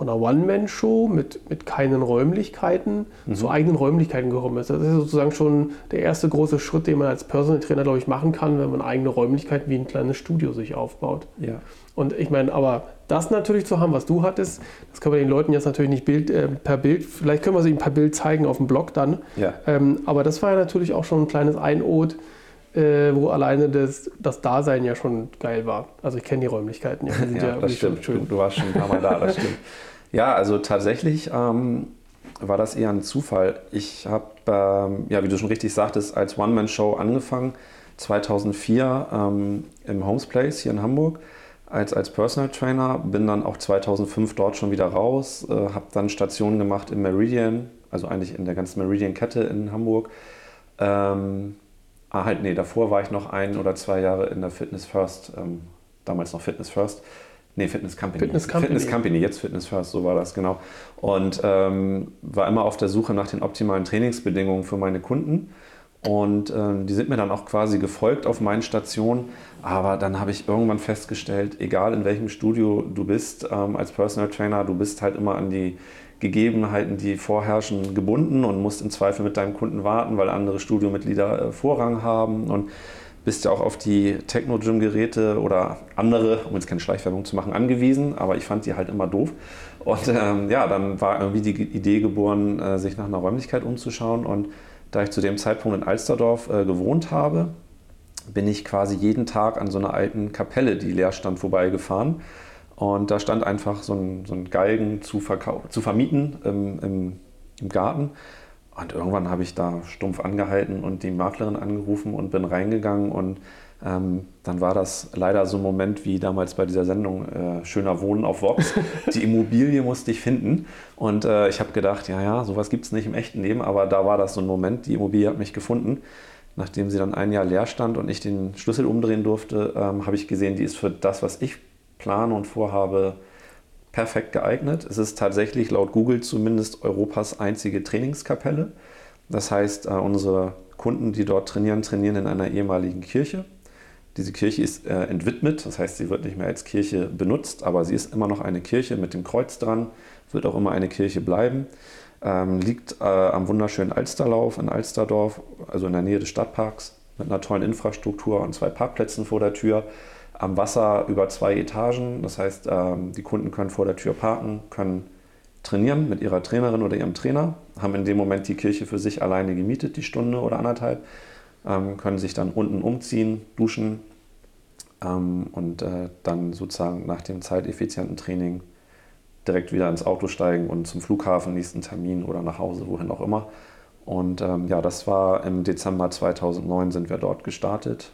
von einer One-Man-Show mit, mit keinen Räumlichkeiten mhm. zu eigenen Räumlichkeiten gekommen ist. Das ist sozusagen schon der erste große Schritt, den man als Personal Trainer, glaube ich, machen kann, wenn man eigene Räumlichkeiten wie ein kleines Studio sich aufbaut. Ja. Und ich meine, aber das natürlich zu haben, was du hattest, das können wir den Leuten jetzt natürlich nicht Bild, äh, per Bild, vielleicht können wir sie ihnen per Bild zeigen auf dem Blog dann. Ja. Ähm, aber das war ja natürlich auch schon ein kleines Einod, äh, wo alleine das, das Dasein ja schon geil war. Also ich kenne die Räumlichkeiten ja. Die ja, ja das stimmt. Schön. Du, du warst schon ein paar Mal da, das stimmt. Ja, also tatsächlich ähm, war das eher ein Zufall. Ich habe, ähm, ja, wie du schon richtig sagtest, als One-Man-Show angefangen, 2004 ähm, im Homes Place hier in Hamburg als, als Personal Trainer, bin dann auch 2005 dort schon wieder raus, äh, habe dann Stationen gemacht im Meridian, also eigentlich in der ganzen Meridian-Kette in Hamburg. Ähm, ah, halt, nee, davor war ich noch ein oder zwei Jahre in der Fitness First, ähm, damals noch Fitness First Nee, Fitness Company. Fitness Company. Fitness Company, jetzt Fitness First, so war das, genau. Und ähm, war immer auf der Suche nach den optimalen Trainingsbedingungen für meine Kunden. Und ähm, die sind mir dann auch quasi gefolgt auf meinen Stationen. Aber dann habe ich irgendwann festgestellt, egal in welchem Studio du bist ähm, als Personal Trainer, du bist halt immer an die Gegebenheiten, die vorherrschen, gebunden und musst im Zweifel mit deinem Kunden warten, weil andere Studiomitglieder äh, Vorrang haben. Und bist ja auch auf die Techno-Gym-Geräte oder andere, um jetzt keine Schleichwerbung zu machen, angewiesen, aber ich fand die halt immer doof. Und ähm, ja, dann war irgendwie die Idee geboren, äh, sich nach einer Räumlichkeit umzuschauen. Und da ich zu dem Zeitpunkt in Alsterdorf äh, gewohnt habe, bin ich quasi jeden Tag an so einer alten Kapelle, die leer stand, vorbeigefahren. Und da stand einfach so ein, so ein Galgen zu, zu vermieten im, im, im Garten. Und irgendwann habe ich da stumpf angehalten und die Maklerin angerufen und bin reingegangen. Und ähm, dann war das leider so ein Moment wie damals bei dieser Sendung äh, Schöner Wohnen auf Vox. Die Immobilie musste ich finden. Und äh, ich habe gedacht, ja, ja, sowas gibt es nicht im echten Leben. Aber da war das so ein Moment, die Immobilie hat mich gefunden. Nachdem sie dann ein Jahr leer stand und ich den Schlüssel umdrehen durfte, ähm, habe ich gesehen, die ist für das, was ich plane und vorhabe, perfekt geeignet. Es ist tatsächlich laut Google zumindest Europas einzige Trainingskapelle. Das heißt, äh, unsere Kunden, die dort trainieren, trainieren in einer ehemaligen Kirche. Diese Kirche ist äh, entwidmet, das heißt, sie wird nicht mehr als Kirche benutzt, aber sie ist immer noch eine Kirche mit dem Kreuz dran, wird auch immer eine Kirche bleiben. Ähm, liegt äh, am wunderschönen Alsterlauf in Alsterdorf, also in der Nähe des Stadtparks, mit einer tollen Infrastruktur und zwei Parkplätzen vor der Tür am Wasser über zwei Etagen. Das heißt, ähm, die Kunden können vor der Tür parken, können trainieren mit ihrer Trainerin oder ihrem Trainer, haben in dem Moment die Kirche für sich alleine gemietet, die Stunde oder anderthalb, ähm, können sich dann unten umziehen, duschen ähm, und äh, dann sozusagen nach dem zeiteffizienten Training direkt wieder ins Auto steigen und zum Flughafen, nächsten Termin oder nach Hause, wohin auch immer. Und ähm, ja, das war im Dezember 2009 sind wir dort gestartet.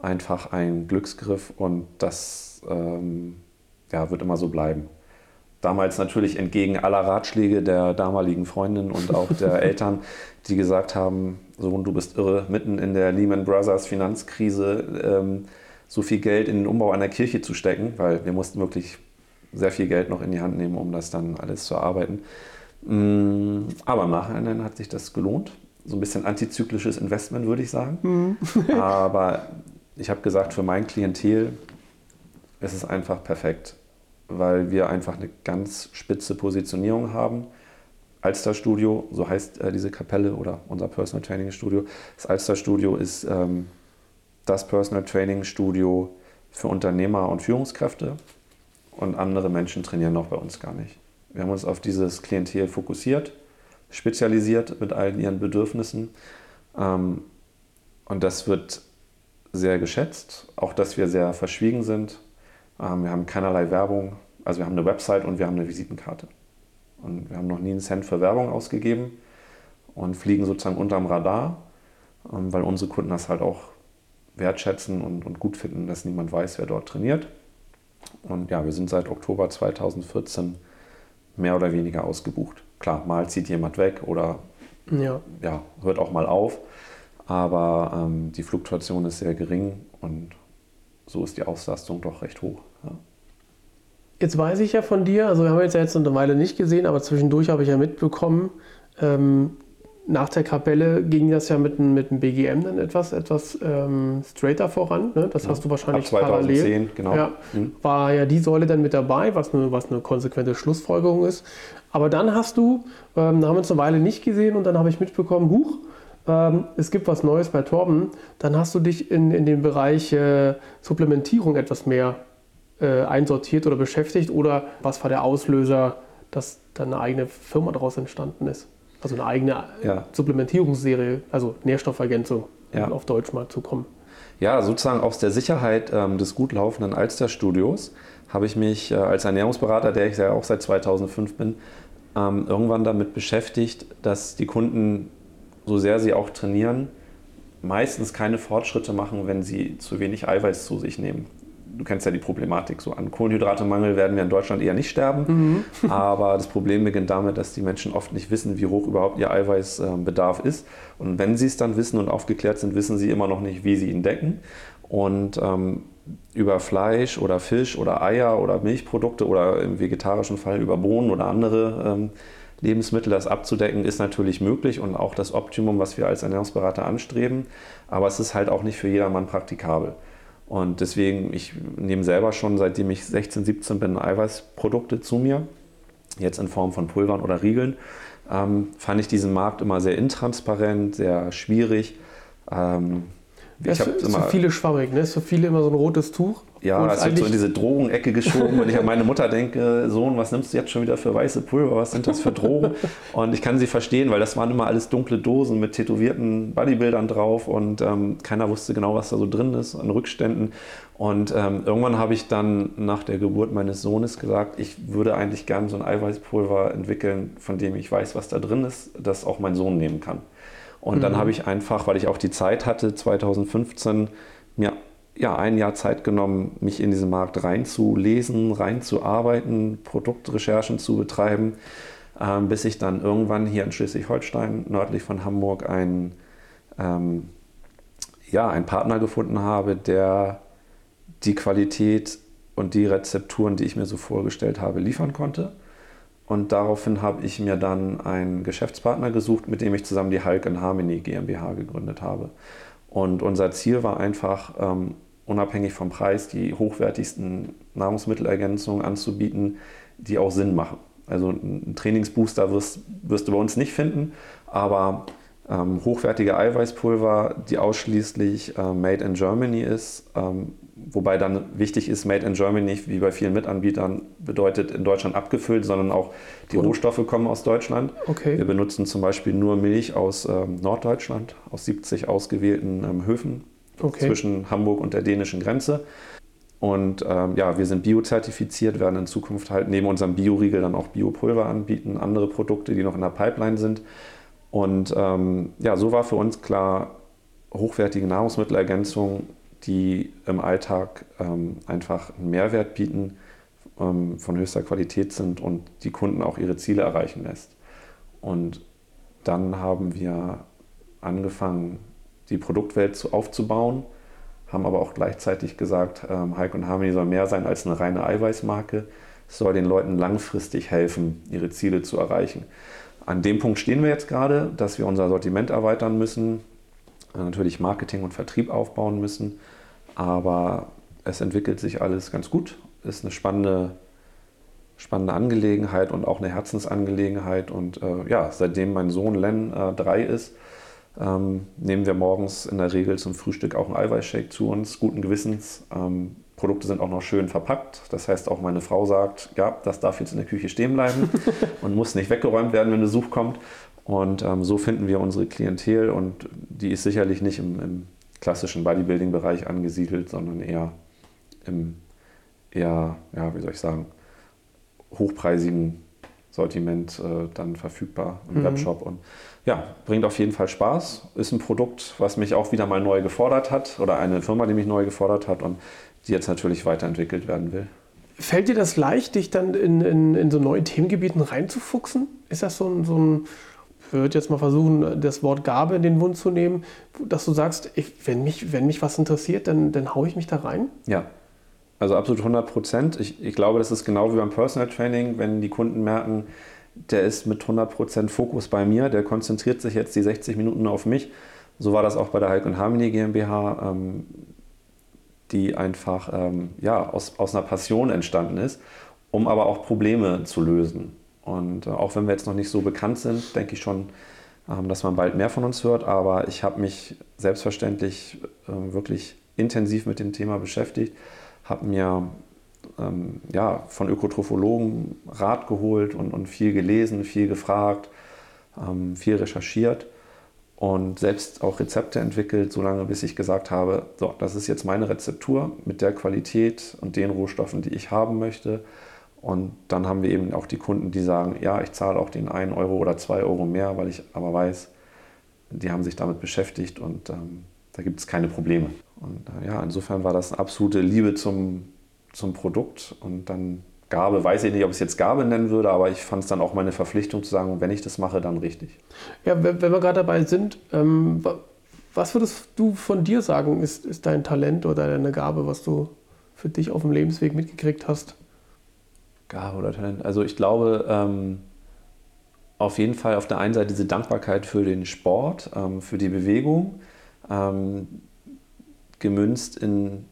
Einfach ein Glücksgriff und das ähm, ja, wird immer so bleiben. Damals natürlich entgegen aller Ratschläge der damaligen Freundin und auch der Eltern, die gesagt haben, Sohn, du bist irre, mitten in der Lehman Brothers Finanzkrise ähm, so viel Geld in den Umbau einer Kirche zu stecken, weil wir mussten wirklich sehr viel Geld noch in die Hand nehmen, um das dann alles zu arbeiten. Mm, aber im Nachhinein hat sich das gelohnt. So ein bisschen antizyklisches Investment, würde ich sagen. Mhm. Aber ich habe gesagt, für mein Klientel ist es einfach perfekt, weil wir einfach eine ganz spitze Positionierung haben. Alster-Studio, so heißt äh, diese Kapelle oder unser Personal Training Studio. Das Alster-Studio ist ähm, das Personal Training Studio für Unternehmer und Führungskräfte und andere Menschen trainieren auch bei uns gar nicht. Wir haben uns auf dieses Klientel fokussiert, spezialisiert mit all ihren Bedürfnissen. Ähm, und das wird sehr geschätzt, auch dass wir sehr verschwiegen sind. Ähm, wir haben keinerlei Werbung, also wir haben eine Website und wir haben eine Visitenkarte. Und wir haben noch nie einen Cent für Werbung ausgegeben und fliegen sozusagen unterm Radar, ähm, weil unsere Kunden das halt auch wertschätzen und, und gut finden, dass niemand weiß, wer dort trainiert. Und ja, wir sind seit Oktober 2014 mehr oder weniger ausgebucht. Klar, mal zieht jemand weg oder ja. Ja, hört auch mal auf, aber ähm, die Fluktuation ist sehr gering und so ist die Auslastung doch recht hoch. Ja. Jetzt weiß ich ja von dir, also wir haben jetzt ja jetzt eine Weile nicht gesehen, aber zwischendurch habe ich ja mitbekommen, ähm, nach der Kapelle ging das ja mit, mit dem BGM dann etwas, etwas ähm, straighter voran. Ne? Das ja, hast du wahrscheinlich ab 2010, parallel. genau. Ja, mhm. War ja die Säule dann mit dabei, was eine, was eine konsequente Schlussfolgerung ist. Aber dann hast du, ähm, da haben wir uns eine Weile nicht gesehen und dann habe ich mitbekommen, huch, ähm, es gibt was Neues bei Torben. Dann hast du dich in, in den Bereich äh, Supplementierung etwas mehr äh, einsortiert oder beschäftigt. Oder was war der Auslöser, dass dann eine eigene Firma daraus entstanden ist? Also eine eigene ja. Supplementierungsserie, also Nährstoffergänzung, ja. auf Deutsch mal zu kommen. Ja, sozusagen aus der Sicherheit ähm, des gut laufenden Alster-Studios habe ich mich äh, als Ernährungsberater, der ich ja auch seit 2005 bin, ähm, irgendwann damit beschäftigt, dass die Kunden, so sehr sie auch trainieren, meistens keine Fortschritte machen, wenn sie zu wenig Eiweiß zu sich nehmen du kennst ja die Problematik so. An Kohlenhydratemangel werden wir in Deutschland eher nicht sterben. Mhm. aber das Problem beginnt damit, dass die Menschen oft nicht wissen, wie hoch überhaupt ihr Eiweißbedarf ist. Und wenn sie es dann wissen und aufgeklärt sind, wissen sie immer noch nicht, wie sie ihn decken. Und ähm, über Fleisch oder Fisch oder Eier oder Milchprodukte oder im vegetarischen Fall über Bohnen oder andere ähm, Lebensmittel das abzudecken, ist natürlich möglich und auch das Optimum, was wir als Ernährungsberater anstreben. Aber es ist halt auch nicht für jedermann praktikabel. Und deswegen, ich nehme selber schon, seitdem ich 16, 17 bin, Eiweißprodukte zu mir, jetzt in Form von Pulvern oder Riegeln. Ähm, fand ich diesen Markt immer sehr intransparent, sehr schwierig. Ähm, ja, ich immer, für viele schwammig, ne? Es ist für viele immer so ein rotes Tuch. Ja, es wird so in diese Drogenecke geschoben und ich an meine Mutter denke, Sohn, was nimmst du jetzt schon wieder für weiße Pulver, was sind das für Drogen? und ich kann sie verstehen, weil das waren immer alles dunkle Dosen mit tätowierten Bodybildern drauf und ähm, keiner wusste genau, was da so drin ist an Rückständen. Und ähm, irgendwann habe ich dann nach der Geburt meines Sohnes gesagt, ich würde eigentlich gerne so ein Eiweißpulver entwickeln, von dem ich weiß, was da drin ist, das auch mein Sohn nehmen kann. Und mhm. dann habe ich einfach, weil ich auch die Zeit hatte, 2015 mir ja, ein Jahr Zeit genommen, mich in diesen Markt reinzulesen, reinzuarbeiten, Produktrecherchen zu betreiben, äh, bis ich dann irgendwann hier in Schleswig-Holstein, nördlich von Hamburg, einen, ähm, ja, einen Partner gefunden habe, der die Qualität und die Rezepturen, die ich mir so vorgestellt habe, liefern konnte. Und daraufhin habe ich mir dann einen Geschäftspartner gesucht, mit dem ich zusammen die Hulk Harmony GmbH gegründet habe. Und unser Ziel war einfach, ähm, unabhängig vom Preis die hochwertigsten Nahrungsmittelergänzungen anzubieten, die auch Sinn machen. Also einen Trainingsbooster wirst, wirst du bei uns nicht finden, aber ähm, hochwertige Eiweißpulver, die ausschließlich äh, made in Germany ist, ähm, wobei dann wichtig ist, made in Germany, wie bei vielen Mitanbietern, bedeutet in Deutschland abgefüllt, sondern auch die Cool. Rohstoffe kommen aus Deutschland. Okay. Wir benutzen zum Beispiel nur Milch aus ähm, Norddeutschland, aus 70 ausgewählten ähm, Höfen okay. zwischen Hamburg und der dänischen Grenze. Und ähm, ja, wir sind biozertifiziert, werden in Zukunft halt neben unserem Bioriegel dann auch Biopulver anbieten, andere Produkte, die noch in der Pipeline sind. Und ähm, ja, so war für uns klar, hochwertige Nahrungsmittelergänzungen, die im Alltag ähm, einfach einen Mehrwert bieten, ähm, von höchster Qualität sind und die Kunden auch ihre Ziele erreichen lässt. Und dann haben wir angefangen, die Produktwelt zu, aufzubauen haben aber auch gleichzeitig gesagt, ähm, Hike und Harmony soll mehr sein als eine reine Eiweißmarke. Es soll den Leuten langfristig helfen, ihre Ziele zu erreichen. An dem Punkt stehen wir jetzt gerade, dass wir unser Sortiment erweitern müssen, äh, natürlich Marketing und Vertrieb aufbauen müssen, aber es entwickelt sich alles ganz gut, ist eine spannende, spannende Angelegenheit und auch eine Herzensangelegenheit. Und äh, ja, seitdem mein Sohn Len äh, drei ist, ähm, nehmen wir morgens in der Regel zum Frühstück auch einen Eiweißshake zu uns, guten Gewissens. Ähm, Produkte sind auch noch schön verpackt. Das heißt, auch meine Frau sagt, ja, das darf jetzt in der Küche stehen bleiben und muss nicht weggeräumt werden, wenn Besuch kommt. Und ähm, so finden wir unsere Klientel und die ist sicherlich nicht im, im klassischen Bodybuilding-Bereich angesiedelt, sondern eher im eher, ja, wie soll ich sagen, hochpreisigen Sortiment äh, dann verfügbar im mhm. Webshop. Und ja, bringt auf jeden Fall Spaß. Ist ein Produkt, was mich auch wieder mal neu gefordert hat oder eine Firma, die mich neu gefordert hat und die jetzt natürlich weiterentwickelt werden will. Fällt dir das leicht, dich dann in, in, in so neue Themengebieten reinzufuchsen? Ist das so ein, so ein, würde jetzt mal versuchen, das Wort Gabe in den Mund zu nehmen, dass du sagst, ich, wenn, mich, wenn mich was interessiert, dann, dann haue ich mich da rein? Ja, also absolut 100 Prozent. Ich, ich glaube, das ist genau wie beim Personal Training, wenn die Kunden merken, der ist mit 100% Fokus bei mir, der konzentriert sich jetzt die 60 Minuten auf mich. So war das auch bei der Hulk Harmony GmbH, ähm, die einfach ähm, ja, aus, aus einer Passion entstanden ist, um aber auch Probleme zu lösen. Und äh, auch wenn wir jetzt noch nicht so bekannt sind, denke ich schon, ähm, dass man bald mehr von uns hört. Aber ich habe mich selbstverständlich äh, wirklich intensiv mit dem Thema beschäftigt, habe mir ähm, ja, von Ökotrophologen Rat geholt und, und viel gelesen, viel gefragt, ähm, viel recherchiert und selbst auch Rezepte entwickelt, solange bis ich gesagt habe, so, das ist jetzt meine Rezeptur mit der Qualität und den Rohstoffen, die ich haben möchte. Und dann haben wir eben auch die Kunden, die sagen, ja, ich zahle auch den 1 Euro oder 2 Euro mehr, weil ich aber weiß, die haben sich damit beschäftigt und ähm, da gibt es keine Probleme. Und äh, ja, insofern war das eine absolute Liebe zum, zum Produkt und dann Gabe, weiß ich nicht, ob ich es jetzt Gabe nennen würde, aber ich fand es dann auch meine Verpflichtung zu sagen, wenn ich das mache, dann richtig. Ja, wenn, wir gerade dabei sind, ähm, was würdest du von dir sagen, ist, ist dein Talent oder deine Gabe, was du für dich auf dem Lebensweg mitgekriegt hast? Gabe oder Talent? Also ich glaube, ähm, auf jeden Fall auf der einen Seite diese Dankbarkeit für den Sport, ähm, für die Bewegung, ähm, gemünzt in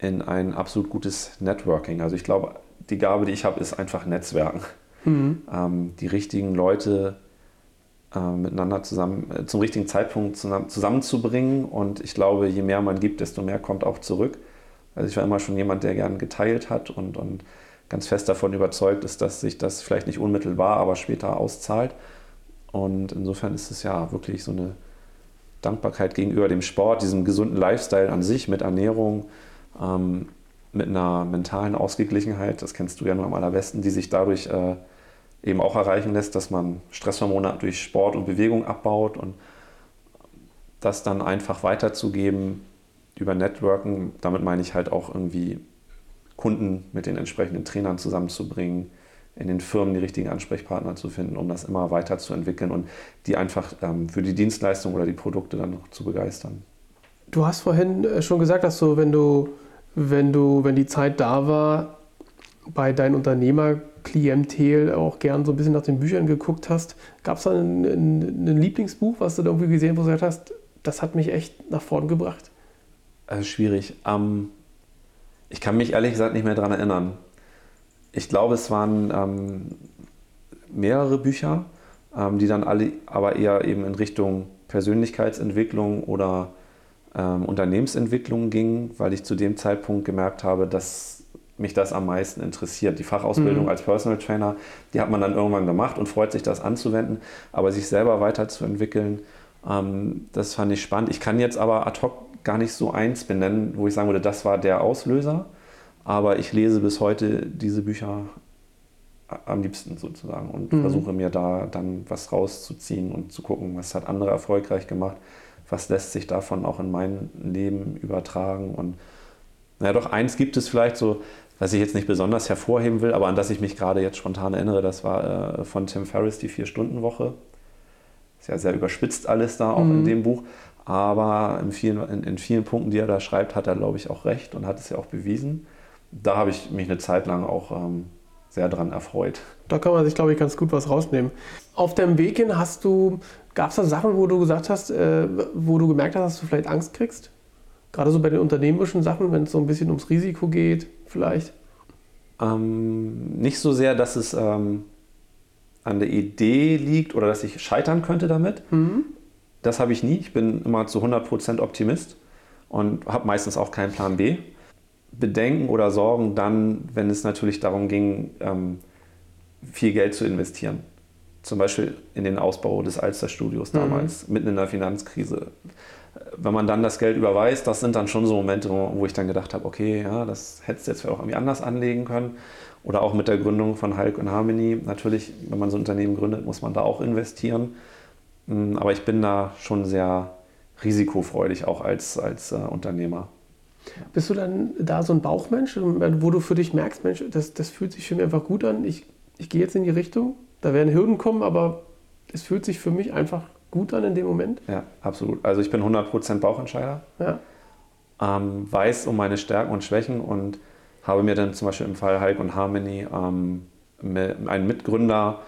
in ein absolut gutes Networking. Also ich glaube, die Gabe, die ich habe, ist einfach Netzwerken. Mhm. Ähm, die richtigen Leute äh, miteinander zusammen, äh, zum richtigen Zeitpunkt zusammen, zusammenzubringen. Und ich glaube, je mehr man gibt, desto mehr kommt auch zurück. Also ich war immer schon jemand, der gern geteilt hat und, und ganz fest davon überzeugt ist, dass sich das vielleicht nicht unmittelbar, aber später auszahlt. Und insofern ist es ja wirklich so eine Dankbarkeit gegenüber dem Sport, diesem gesunden Lifestyle an sich mit Ernährung, ähm, mit einer mentalen Ausgeglichenheit, das kennst du ja nur am allerbesten, die sich dadurch äh, eben auch erreichen lässt, dass man Stresshormone durch Sport und Bewegung abbaut und das dann einfach weiterzugeben über Networken, damit meine ich halt auch irgendwie Kunden mit den entsprechenden Trainern zusammenzubringen, in den Firmen die richtigen Ansprechpartner zu finden, um das immer weiterzuentwickeln und die einfach ähm, für die Dienstleistung oder die Produkte dann noch zu begeistern. Du hast vorhin äh, schon gesagt, dass du, wenn du, wenn du, wenn die Zeit da war, bei deinem Unternehmerklientel auch gern so ein bisschen nach den Büchern geguckt hast. Gab es da ein, ein, ein, Lieblingsbuch, was du da irgendwie gesehen wo du gesagt hast, das hat mich echt nach vorn gebracht? Also schwierig. Ähm, ich kann mich ehrlich gesagt nicht mehr daran erinnern. Ich glaube, es waren ähm, mehrere Bücher, ähm, die dann alle aber eher eben in Richtung Persönlichkeitsentwicklung oder ähm, Unternehmensentwicklung ging, weil ich zu dem Zeitpunkt gemerkt habe, dass mich das am meisten interessiert. Die Fachausbildung mhm. als Personal Trainer, die hat man dann irgendwann gemacht und freut sich, das anzuwenden, aber sich selber weiterzuentwickeln, ähm, das fand ich spannend. Ich kann jetzt aber ad hoc gar nicht so eins benennen, wo ich sagen würde, das war der Auslöser. Aber ich lese bis heute diese Bücher am liebsten sozusagen und mhm. versuche mir da dann was rauszuziehen und zu gucken, was hat andere erfolgreich gemacht, was lässt sich davon auch in mein Leben übertragen. Und naja, doch eins gibt es vielleicht so, was ich jetzt nicht besonders hervorheben will, aber an das ich mich gerade jetzt spontan erinnere, das war äh, von Tim Ferriss die Vier-Stunden-Woche. Ist ja sehr überspitzt alles da auch mhm. in dem Buch, aber in vielen, in, in vielen Punkten, die er da schreibt, hat er, glaube ich, auch recht und hat es ja auch bewiesen. Da habe ich mich eine Zeit lang auch ähm, sehr dran erfreut. Da kann man sich, glaube ich, ganz gut was rausnehmen. Auf deinem Weg hin hast du, gab es da Sachen, wo du gesagt hast, äh, wo du gemerkt hast, dass du vielleicht Angst kriegst? Gerade so bei den unternehmerischen Sachen, wenn es so ein bisschen ums Risiko geht, vielleicht? Ähm, nicht so sehr, dass es ähm, an der Idee liegt oder dass ich scheitern könnte damit. Mhm. Das habe ich nie. Ich bin immer zu 100% Optimist und habe meistens auch keinen Plan B. Bedenken oder Sorgen dann, wenn es natürlich darum ging, ähm, viel Geld zu investieren. Zum Beispiel in den Ausbau des Alsterstudios damals, mhm. mitten in der Finanzkrise. Wenn man dann das Geld überweist, das sind dann schon so Momente, wo ich dann gedacht habe, okay, ja, das hättest du jetzt auch irgendwie anders anlegen können. Oder auch mit der Gründung von Hulk und Harmony. Natürlich, wenn man so ein Unternehmen gründet, muss man da auch investieren. Mm, aber ich bin da schon sehr risikofreudig, auch als, als äh, Unternehmer. Bist du dann da so ein Bauchmensch, wo du für dich merkst, Mensch, das, das fühlt sich für mich einfach gut an, ich, ich gehe jetzt in die Richtung, da werden Hürden kommen, aber es fühlt sich für mich einfach gut an in dem Moment? Ja, absolut. Also ich bin 100% Bauchentscheider, ja. ähm, weiß um meine Stärken und Schwächen und habe mir dann zum Beispiel im Fall Hulk und Harmony ähm, einen Mitgründer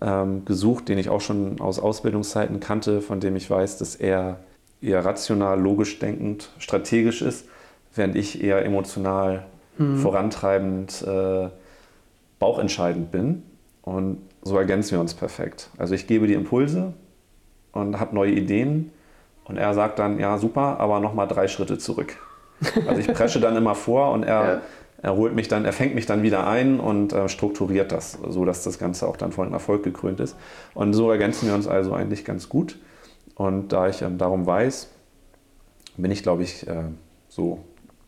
ähm, gesucht, den ich auch schon aus Ausbildungszeiten kannte, von dem ich weiß, dass er eher rational, logisch denkend, strategisch ist während ich eher emotional mhm. vorantreibend, äh, bauchentscheidend bin. Und so ergänzen wir uns perfekt. Also ich gebe die Impulse und habe neue Ideen und er sagt dann, ja super, aber nochmal drei Schritte zurück. Also ich presche dann immer vor und er, ja. Er holt mich dann, er fängt mich dann wieder ein und äh, strukturiert das, so dass das Ganze auch dann von Erfolg gekrönt ist. Und so ergänzen wir uns also eigentlich ganz gut. Und da ich ähm, darum weiß, bin ich, glaube ich, äh, so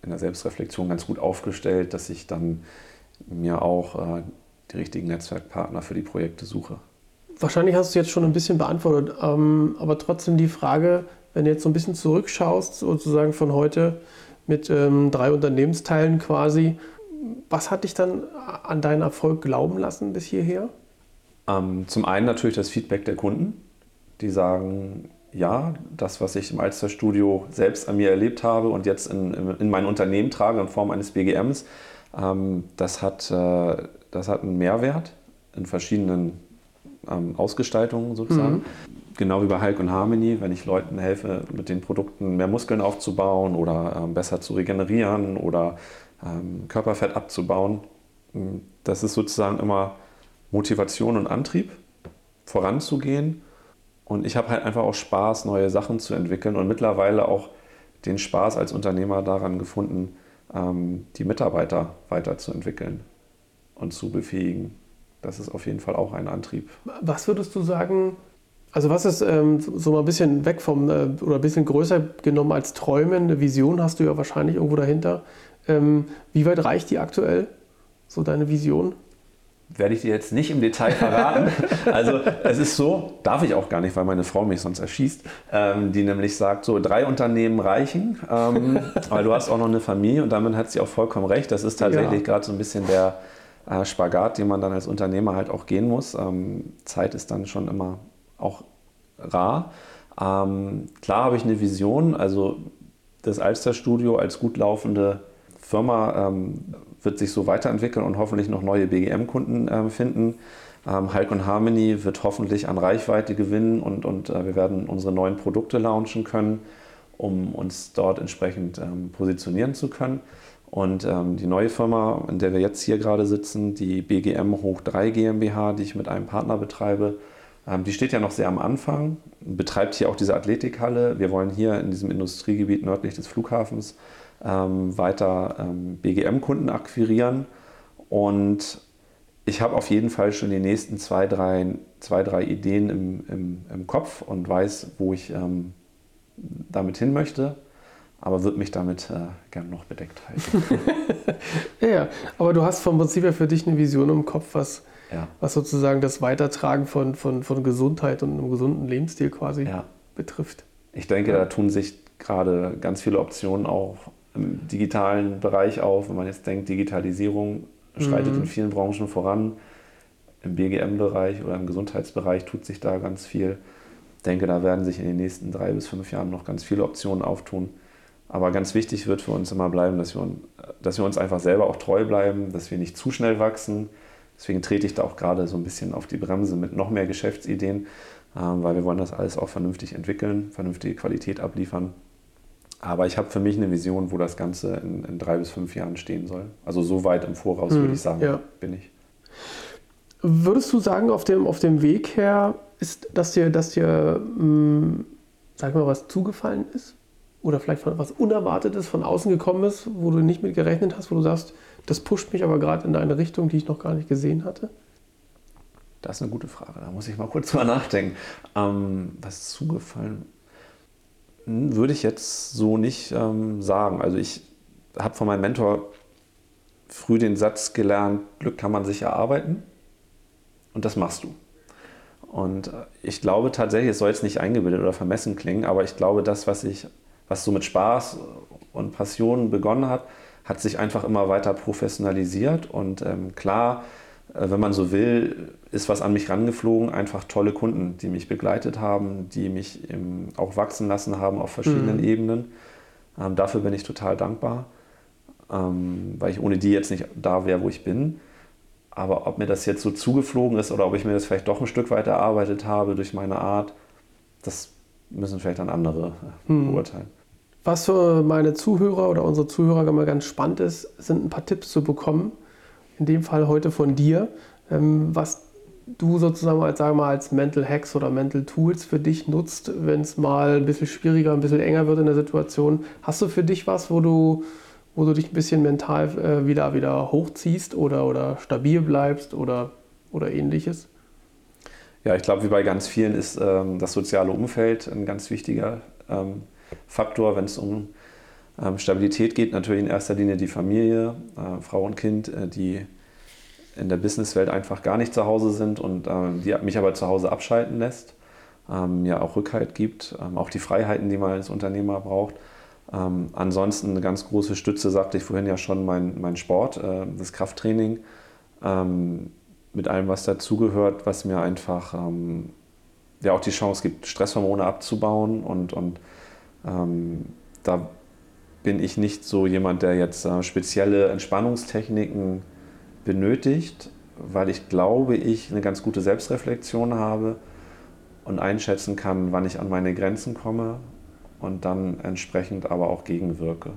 in der Selbstreflexion ganz gut aufgestellt, dass ich dann mir auch äh, die richtigen Netzwerkpartner für die Projekte suche. Wahrscheinlich hast du jetzt schon ein bisschen beantwortet, ähm, aber trotzdem die Frage, wenn du jetzt so ein bisschen zurückschaust, sozusagen von heute mit ähm, drei Unternehmensteilen quasi, was hat dich dann an deinen Erfolg glauben lassen bis hierher? Ähm, zum einen natürlich das Feedback der Kunden, die sagen, ja, das, was ich im Alsterstudio selbst an mir erlebt habe und jetzt in, in mein Unternehmen trage in Form eines BGMs, ähm, das, hat, äh, das hat einen Mehrwert in verschiedenen ähm, Ausgestaltungen sozusagen. Mhm. Genau wie bei Hulk und Harmony, wenn ich Leuten helfe, mit den Produkten mehr Muskeln aufzubauen oder ähm, besser zu regenerieren oder ähm, Körperfett abzubauen. Hm, das ist sozusagen immer Motivation und Antrieb, voranzugehen und ich habe halt einfach auch Spaß, neue Sachen zu entwickeln und mittlerweile auch den Spaß als Unternehmer daran gefunden, ähm, die Mitarbeiter weiterzuentwickeln und zu befähigen. Das ist auf jeden Fall auch ein Antrieb. Was würdest du sagen, also was ist ähm, so mal ein bisschen weg vom äh, oder ein bisschen größer genommen als Träumen, eine Vision hast du ja wahrscheinlich irgendwo dahinter. Ähm, wie weit reicht die aktuell, so deine Vision? werde ich dir jetzt nicht im Detail verraten. Also es ist so, darf ich auch gar nicht, weil meine Frau mich sonst erschießt, ähm, die nämlich sagt, so drei Unternehmen reichen, ähm, weil du hast auch noch eine Familie und damit hat sie auch vollkommen recht. Das ist tatsächlich ja. gerade so ein bisschen der äh, Spagat, den man dann als Unternehmer halt auch gehen muss. Ähm, Zeit ist dann schon immer auch rar. Ähm, klar habe ich eine Vision, also das Alsterstudio als gut laufende Firma ähm, wird sich so weiterentwickeln und hoffentlich noch neue BGM-Kunden äh, finden. Ähm, Hulk und Harmony wird hoffentlich an Reichweite gewinnen und, und äh, wir werden unsere neuen Produkte launchen können, um uns dort entsprechend ähm, positionieren zu können. Und ähm, die neue Firma, in der wir jetzt hier gerade sitzen, die BGM Hoch 3 GmbH, die ich mit einem Partner betreibe, die steht ja noch sehr am Anfang, betreibt hier auch diese Athletikhalle. Wir wollen hier in diesem Industriegebiet nördlich des Flughafens ähm, weiter ähm, BGM-Kunden akquirieren. Und ich habe auf jeden Fall schon die nächsten zwei, drei, zwei, drei Ideen im, im, im Kopf und weiß, wo ich ähm, damit hin möchte. aber würde mich damit äh, gern noch bedeckt halten. ja, aber du hast vom Prinzip her für dich eine Vision im Kopf, was, ja. was sozusagen das Weitertragen von, von, von Gesundheit und einem gesunden Lebensstil quasi ja. betrifft. Ich denke, da tun sich gerade ganz viele Optionen auch im digitalen Bereich auf. Wenn man jetzt denkt, Digitalisierung schreitet mhm. in vielen Branchen voran. Im BGM-Bereich oder im Gesundheitsbereich tut sich da ganz viel. Ich denke, da werden sich in den nächsten drei bis fünf Jahren noch ganz viele Optionen auftun. Aber ganz wichtig wird für uns immer bleiben, dass wir, dass wir uns einfach selber auch treu bleiben, dass wir nicht zu schnell wachsen. Deswegen trete ich da auch gerade so ein bisschen auf die Bremse mit noch mehr Geschäftsideen, ähm, weil wir wollen das alles auch vernünftig entwickeln, vernünftige Qualität abliefern. Aber ich habe für mich eine Vision, wo das Ganze in, in, drei bis fünf Jahren stehen soll. Also so weit im Voraus, hm, würde ich sagen, ja. bin ich. Würdest du sagen, auf dem, auf dem Weg her, ist, dass dir, dass dir mh, hm, sag mal, was zugefallen ist? oder vielleicht was Unerwartetes von außen gekommen ist, wo du nicht mit gerechnet hast, wo du sagst, das pusht mich aber gerade in eine Richtung, die ich noch gar nicht gesehen hatte? Das ist eine gute Frage, da muss ich mal kurz mal nachdenken. Ähm, was zugefallen hm, würde ich jetzt so nicht ähm, sagen. Also ich habe von meinem Mentor früh den Satz gelernt, Glück kann man sich erarbeiten und das machst du. Und äh, ich glaube tatsächlich, es soll jetzt nicht eingebildet oder vermessen klingen, aber ich glaube, das, was ich was so mit Spaß und Passion begonnen hat, hat sich einfach immer weiter professionalisiert. Und ähm, klar, äh, wenn man so will, ist was an mich rangeflogen. Einfach tolle Kunden, die mich begleitet haben, die mich im, auch wachsen lassen haben auf verschiedenen mhm. Ebenen. Ähm, dafür bin ich total dankbar, ähm, weil ich ohne die jetzt nicht da wäre, wo ich bin. Aber ob mir das jetzt so zugeflogen ist oder ob ich mir das vielleicht doch ein Stück weit erarbeitet habe durch meine Art, das müssen vielleicht dann andere mhm. Was für meine Zuhörer oder unsere Zuhörer immer ganz spannend ist, sind ein paar Tipps zu bekommen. In dem Fall heute von dir, ähm, was du sozusagen als, sagen wir mal, als Mental Hacks oder Mental Tools für dich nutzt, wenn es mal ein bisschen schwieriger, ein bisschen enger wird in der Situation. Hast du für dich was, wo du, wo du dich ein bisschen mental äh, wieder, wieder hochziehst oder, oder stabil bleibst oder, oder ähnliches? Ja, ich glaube, wie bei ganz vielen ist ähm, das soziale Umfeld ein ganz wichtiger ähm, Faktor, wenn es um ähm, Stabilität geht. Natürlich in erster Linie die Familie, äh, Frau und Kind, äh, die in der Businesswelt einfach gar nicht zu Hause sind und äh, die mich aber zu Hause abschalten lässt, ähm, ja auch Rückhalt gibt, ähm, auch die Freiheiten, die man als Unternehmer braucht. Ähm, ansonsten eine ganz große Stütze, sagte ich vorhin ja schon, mein, mein Sport, äh, das Krafttraining ähm, mit allem, was dazugehört, was mir einfach ähm, ja auch die Chance gibt, Stresshormone abzubauen und, und ähm, da bin ich nicht so jemand, der jetzt äh, spezielle Entspannungstechniken benötigt, weil ich glaube, ich eine ganz gute Selbstreflexion habe und einschätzen kann, wann ich an meine Grenzen komme und dann entsprechend aber auch gegenwirke.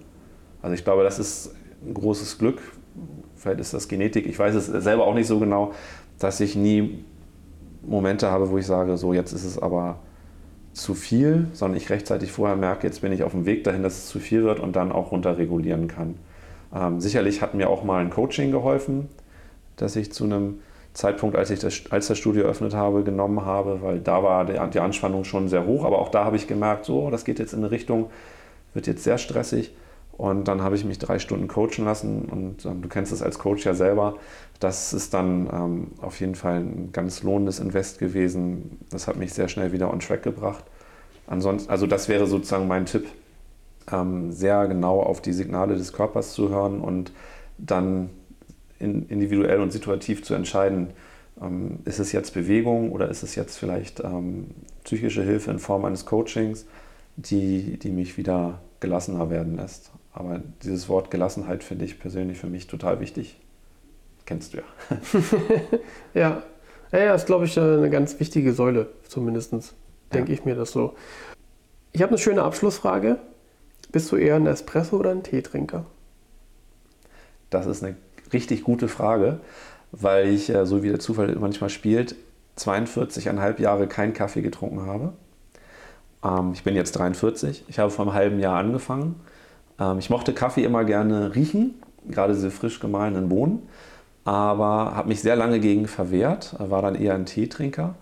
Also ich glaube, das ist ein großes Glück. Vielleicht ist das Genetik, ich weiß es selber auch nicht so genau, dass ich nie Momente habe, wo ich sage, so jetzt ist es aber zu viel, sondern ich rechtzeitig vorher merke, jetzt bin ich auf dem Weg dahin, dass es zu viel wird und dann auch runterregulieren kann. Ähm, sicherlich hat mir auch mal ein Coaching geholfen, dass ich zu einem Zeitpunkt, als ich das, als das Studio eröffnet habe, genommen habe, weil da war die, die Anspannung schon sehr hoch, aber auch da habe ich gemerkt, so, das geht jetzt in eine Richtung, wird jetzt sehr stressig. Und dann habe ich mich drei Stunden coachen lassen und ähm, du kennst es als Coach ja selber. Das ist dann ähm, auf jeden Fall ein ganz lohnendes Invest gewesen. Das hat mich sehr schnell wieder on track gebracht. Ansonsten, also das wäre sozusagen mein Tipp, ähm, sehr genau auf die Signale des Körpers zu hören und dann in, individuell und situativ zu entscheiden, ähm, ist es jetzt Bewegung oder ist es jetzt vielleicht ähm, psychische Hilfe in Form eines Coachings, die, die mich wieder gelassener werden lässt. Aber dieses Wort Gelassenheit finde ich persönlich für mich total wichtig. Kennst du ja. ja. Ja, ja, ist, glaube ich, eine ganz wichtige Säule, zumindest denke ja. ich mir das so. Ich habe eine schöne Abschlussfrage. Bist du eher ein Espresso oder ein Teetrinker? Das ist eine richtig gute Frage, weil ich, äh, so wie der Zufall manchmal spielt, 42,5 Jahre keinen Kaffee getrunken habe. Ähm, ich bin jetzt 43. Ich habe vor einem halben Jahr angefangen ähm, ich mochte Kaffee immer gerne riechen, gerade diese frisch gemahlenen Bohnen, aber habe mich sehr lange gegen verwehrt, war dann eher ein Teetrinker.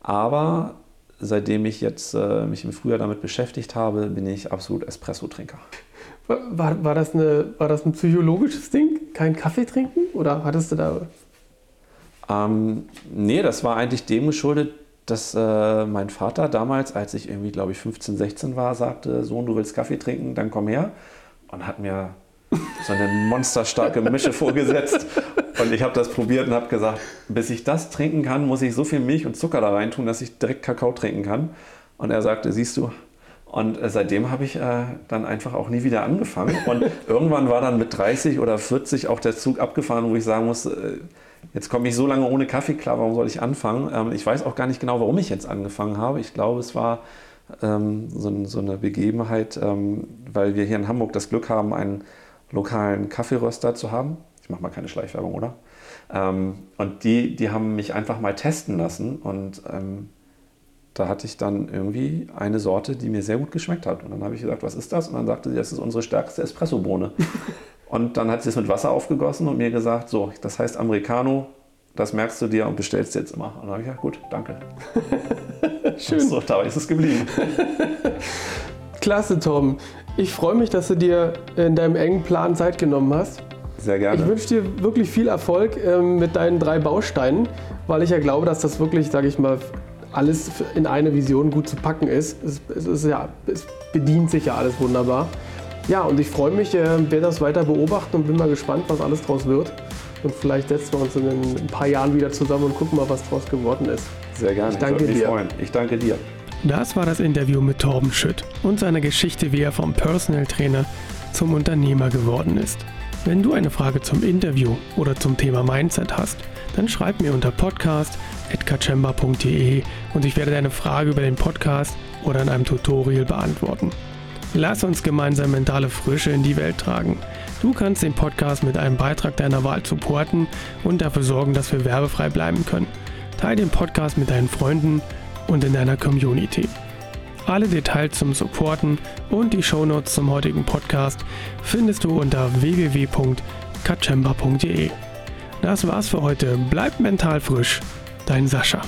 Aber seitdem ich jetzt äh, mich im Frühjahr damit beschäftigt habe, bin ich absolut Espresso-Trinker. War, war, das eine, war das ein psychologisches Ding? Kein Kaffee trinken? Oder hattest du da. Ähm, nee, das war eigentlich dem geschuldet, dass äh, mein Vater damals, als ich irgendwie, glaube ich, 15, 16 war, sagte: Sohn, du willst Kaffee trinken, dann komm her. Und hat mir so eine monsterstarke Mische vorgesetzt. Und ich habe das probiert und habe gesagt, bis ich das trinken kann, muss ich so viel Milch und Zucker da rein tun, dass ich direkt Kakao trinken kann. Und er sagte, siehst du, und äh, seitdem habe ich äh, dann einfach auch nie wieder angefangen. Und irgendwann war dann mit 30 oder 40 auch der Zug abgefahren, wo ich sagen muss, äh, jetzt komme ich so lange ohne Kaffee klar, warum soll ich anfangen? Ähm, ich weiß auch gar nicht genau, warum ich jetzt angefangen habe. Ich glaube, es war ähm, so, so, eine Begebenheit, ähm, weil wir hier in Hamburg das Glück haben, einen lokalen Kaffeeröster zu haben. Ich mache mal keine Schleichwerbung, oder? Ähm, und die, die haben mich einfach mal testen lassen und ähm, da hatte ich dann irgendwie eine Sorte, die mir sehr gut geschmeckt hat. Und dann habe ich gesagt, was ist das? Und dann sagte sie, das ist unsere stärkste Espressobohne. und dann hat sie es mit Wasser aufgegossen und mir gesagt, so, das heißt Americano, das merkst du dir und bestellst jetzt immer. Und dann habe ich gesagt, gut, danke. Schön. So, dabei ist es geblieben. Klasse, Tom. Ich freue mich, dass du dir in deinem engen Plan Zeit genommen hast. Sehr gerne. Ich wünsche dir wirklich viel Erfolg ähm, mit deinen drei Bausteinen, weil ich ja glaube, dass das wirklich, sage ich mal, alles in eine Vision gut zu packen ist. Es, es, ist ja, es bedient sich ja alles wunderbar. Ja, und ich freue mich, äh, werde das weiter beobachten und bin mal gespannt, was alles draus wird. Und vielleicht setzen wir uns in ein paar Jahren wieder zusammen und gucken mal, was draus geworden ist. Sehr gerne. Ich danke ich dir. Freuen. Ich danke dir. Das war das Interview mit Torben Schütt und seiner Geschichte, wie er vom Personal Trainer zum Unternehmer geworden ist. Wenn du eine Frage zum Interview oder zum Thema Mindset hast, dann schreib mir unter podcast.kachemba.de und ich werde deine Frage über den Podcast oder in einem Tutorial beantworten. Lass uns gemeinsam mentale Frische in die Welt tragen. Du kannst den Podcast mit einem Beitrag deiner Wahl supporten und dafür sorgen, dass wir werbefrei bleiben können. Teile den Podcast mit deinen Freunden und in deiner Community. Alle Details zum Supporten und die Shownotes zum heutigen Podcast findest du unter www.kachemba.de. Das war's für heute. Bleib mental frisch. Dein Sascha.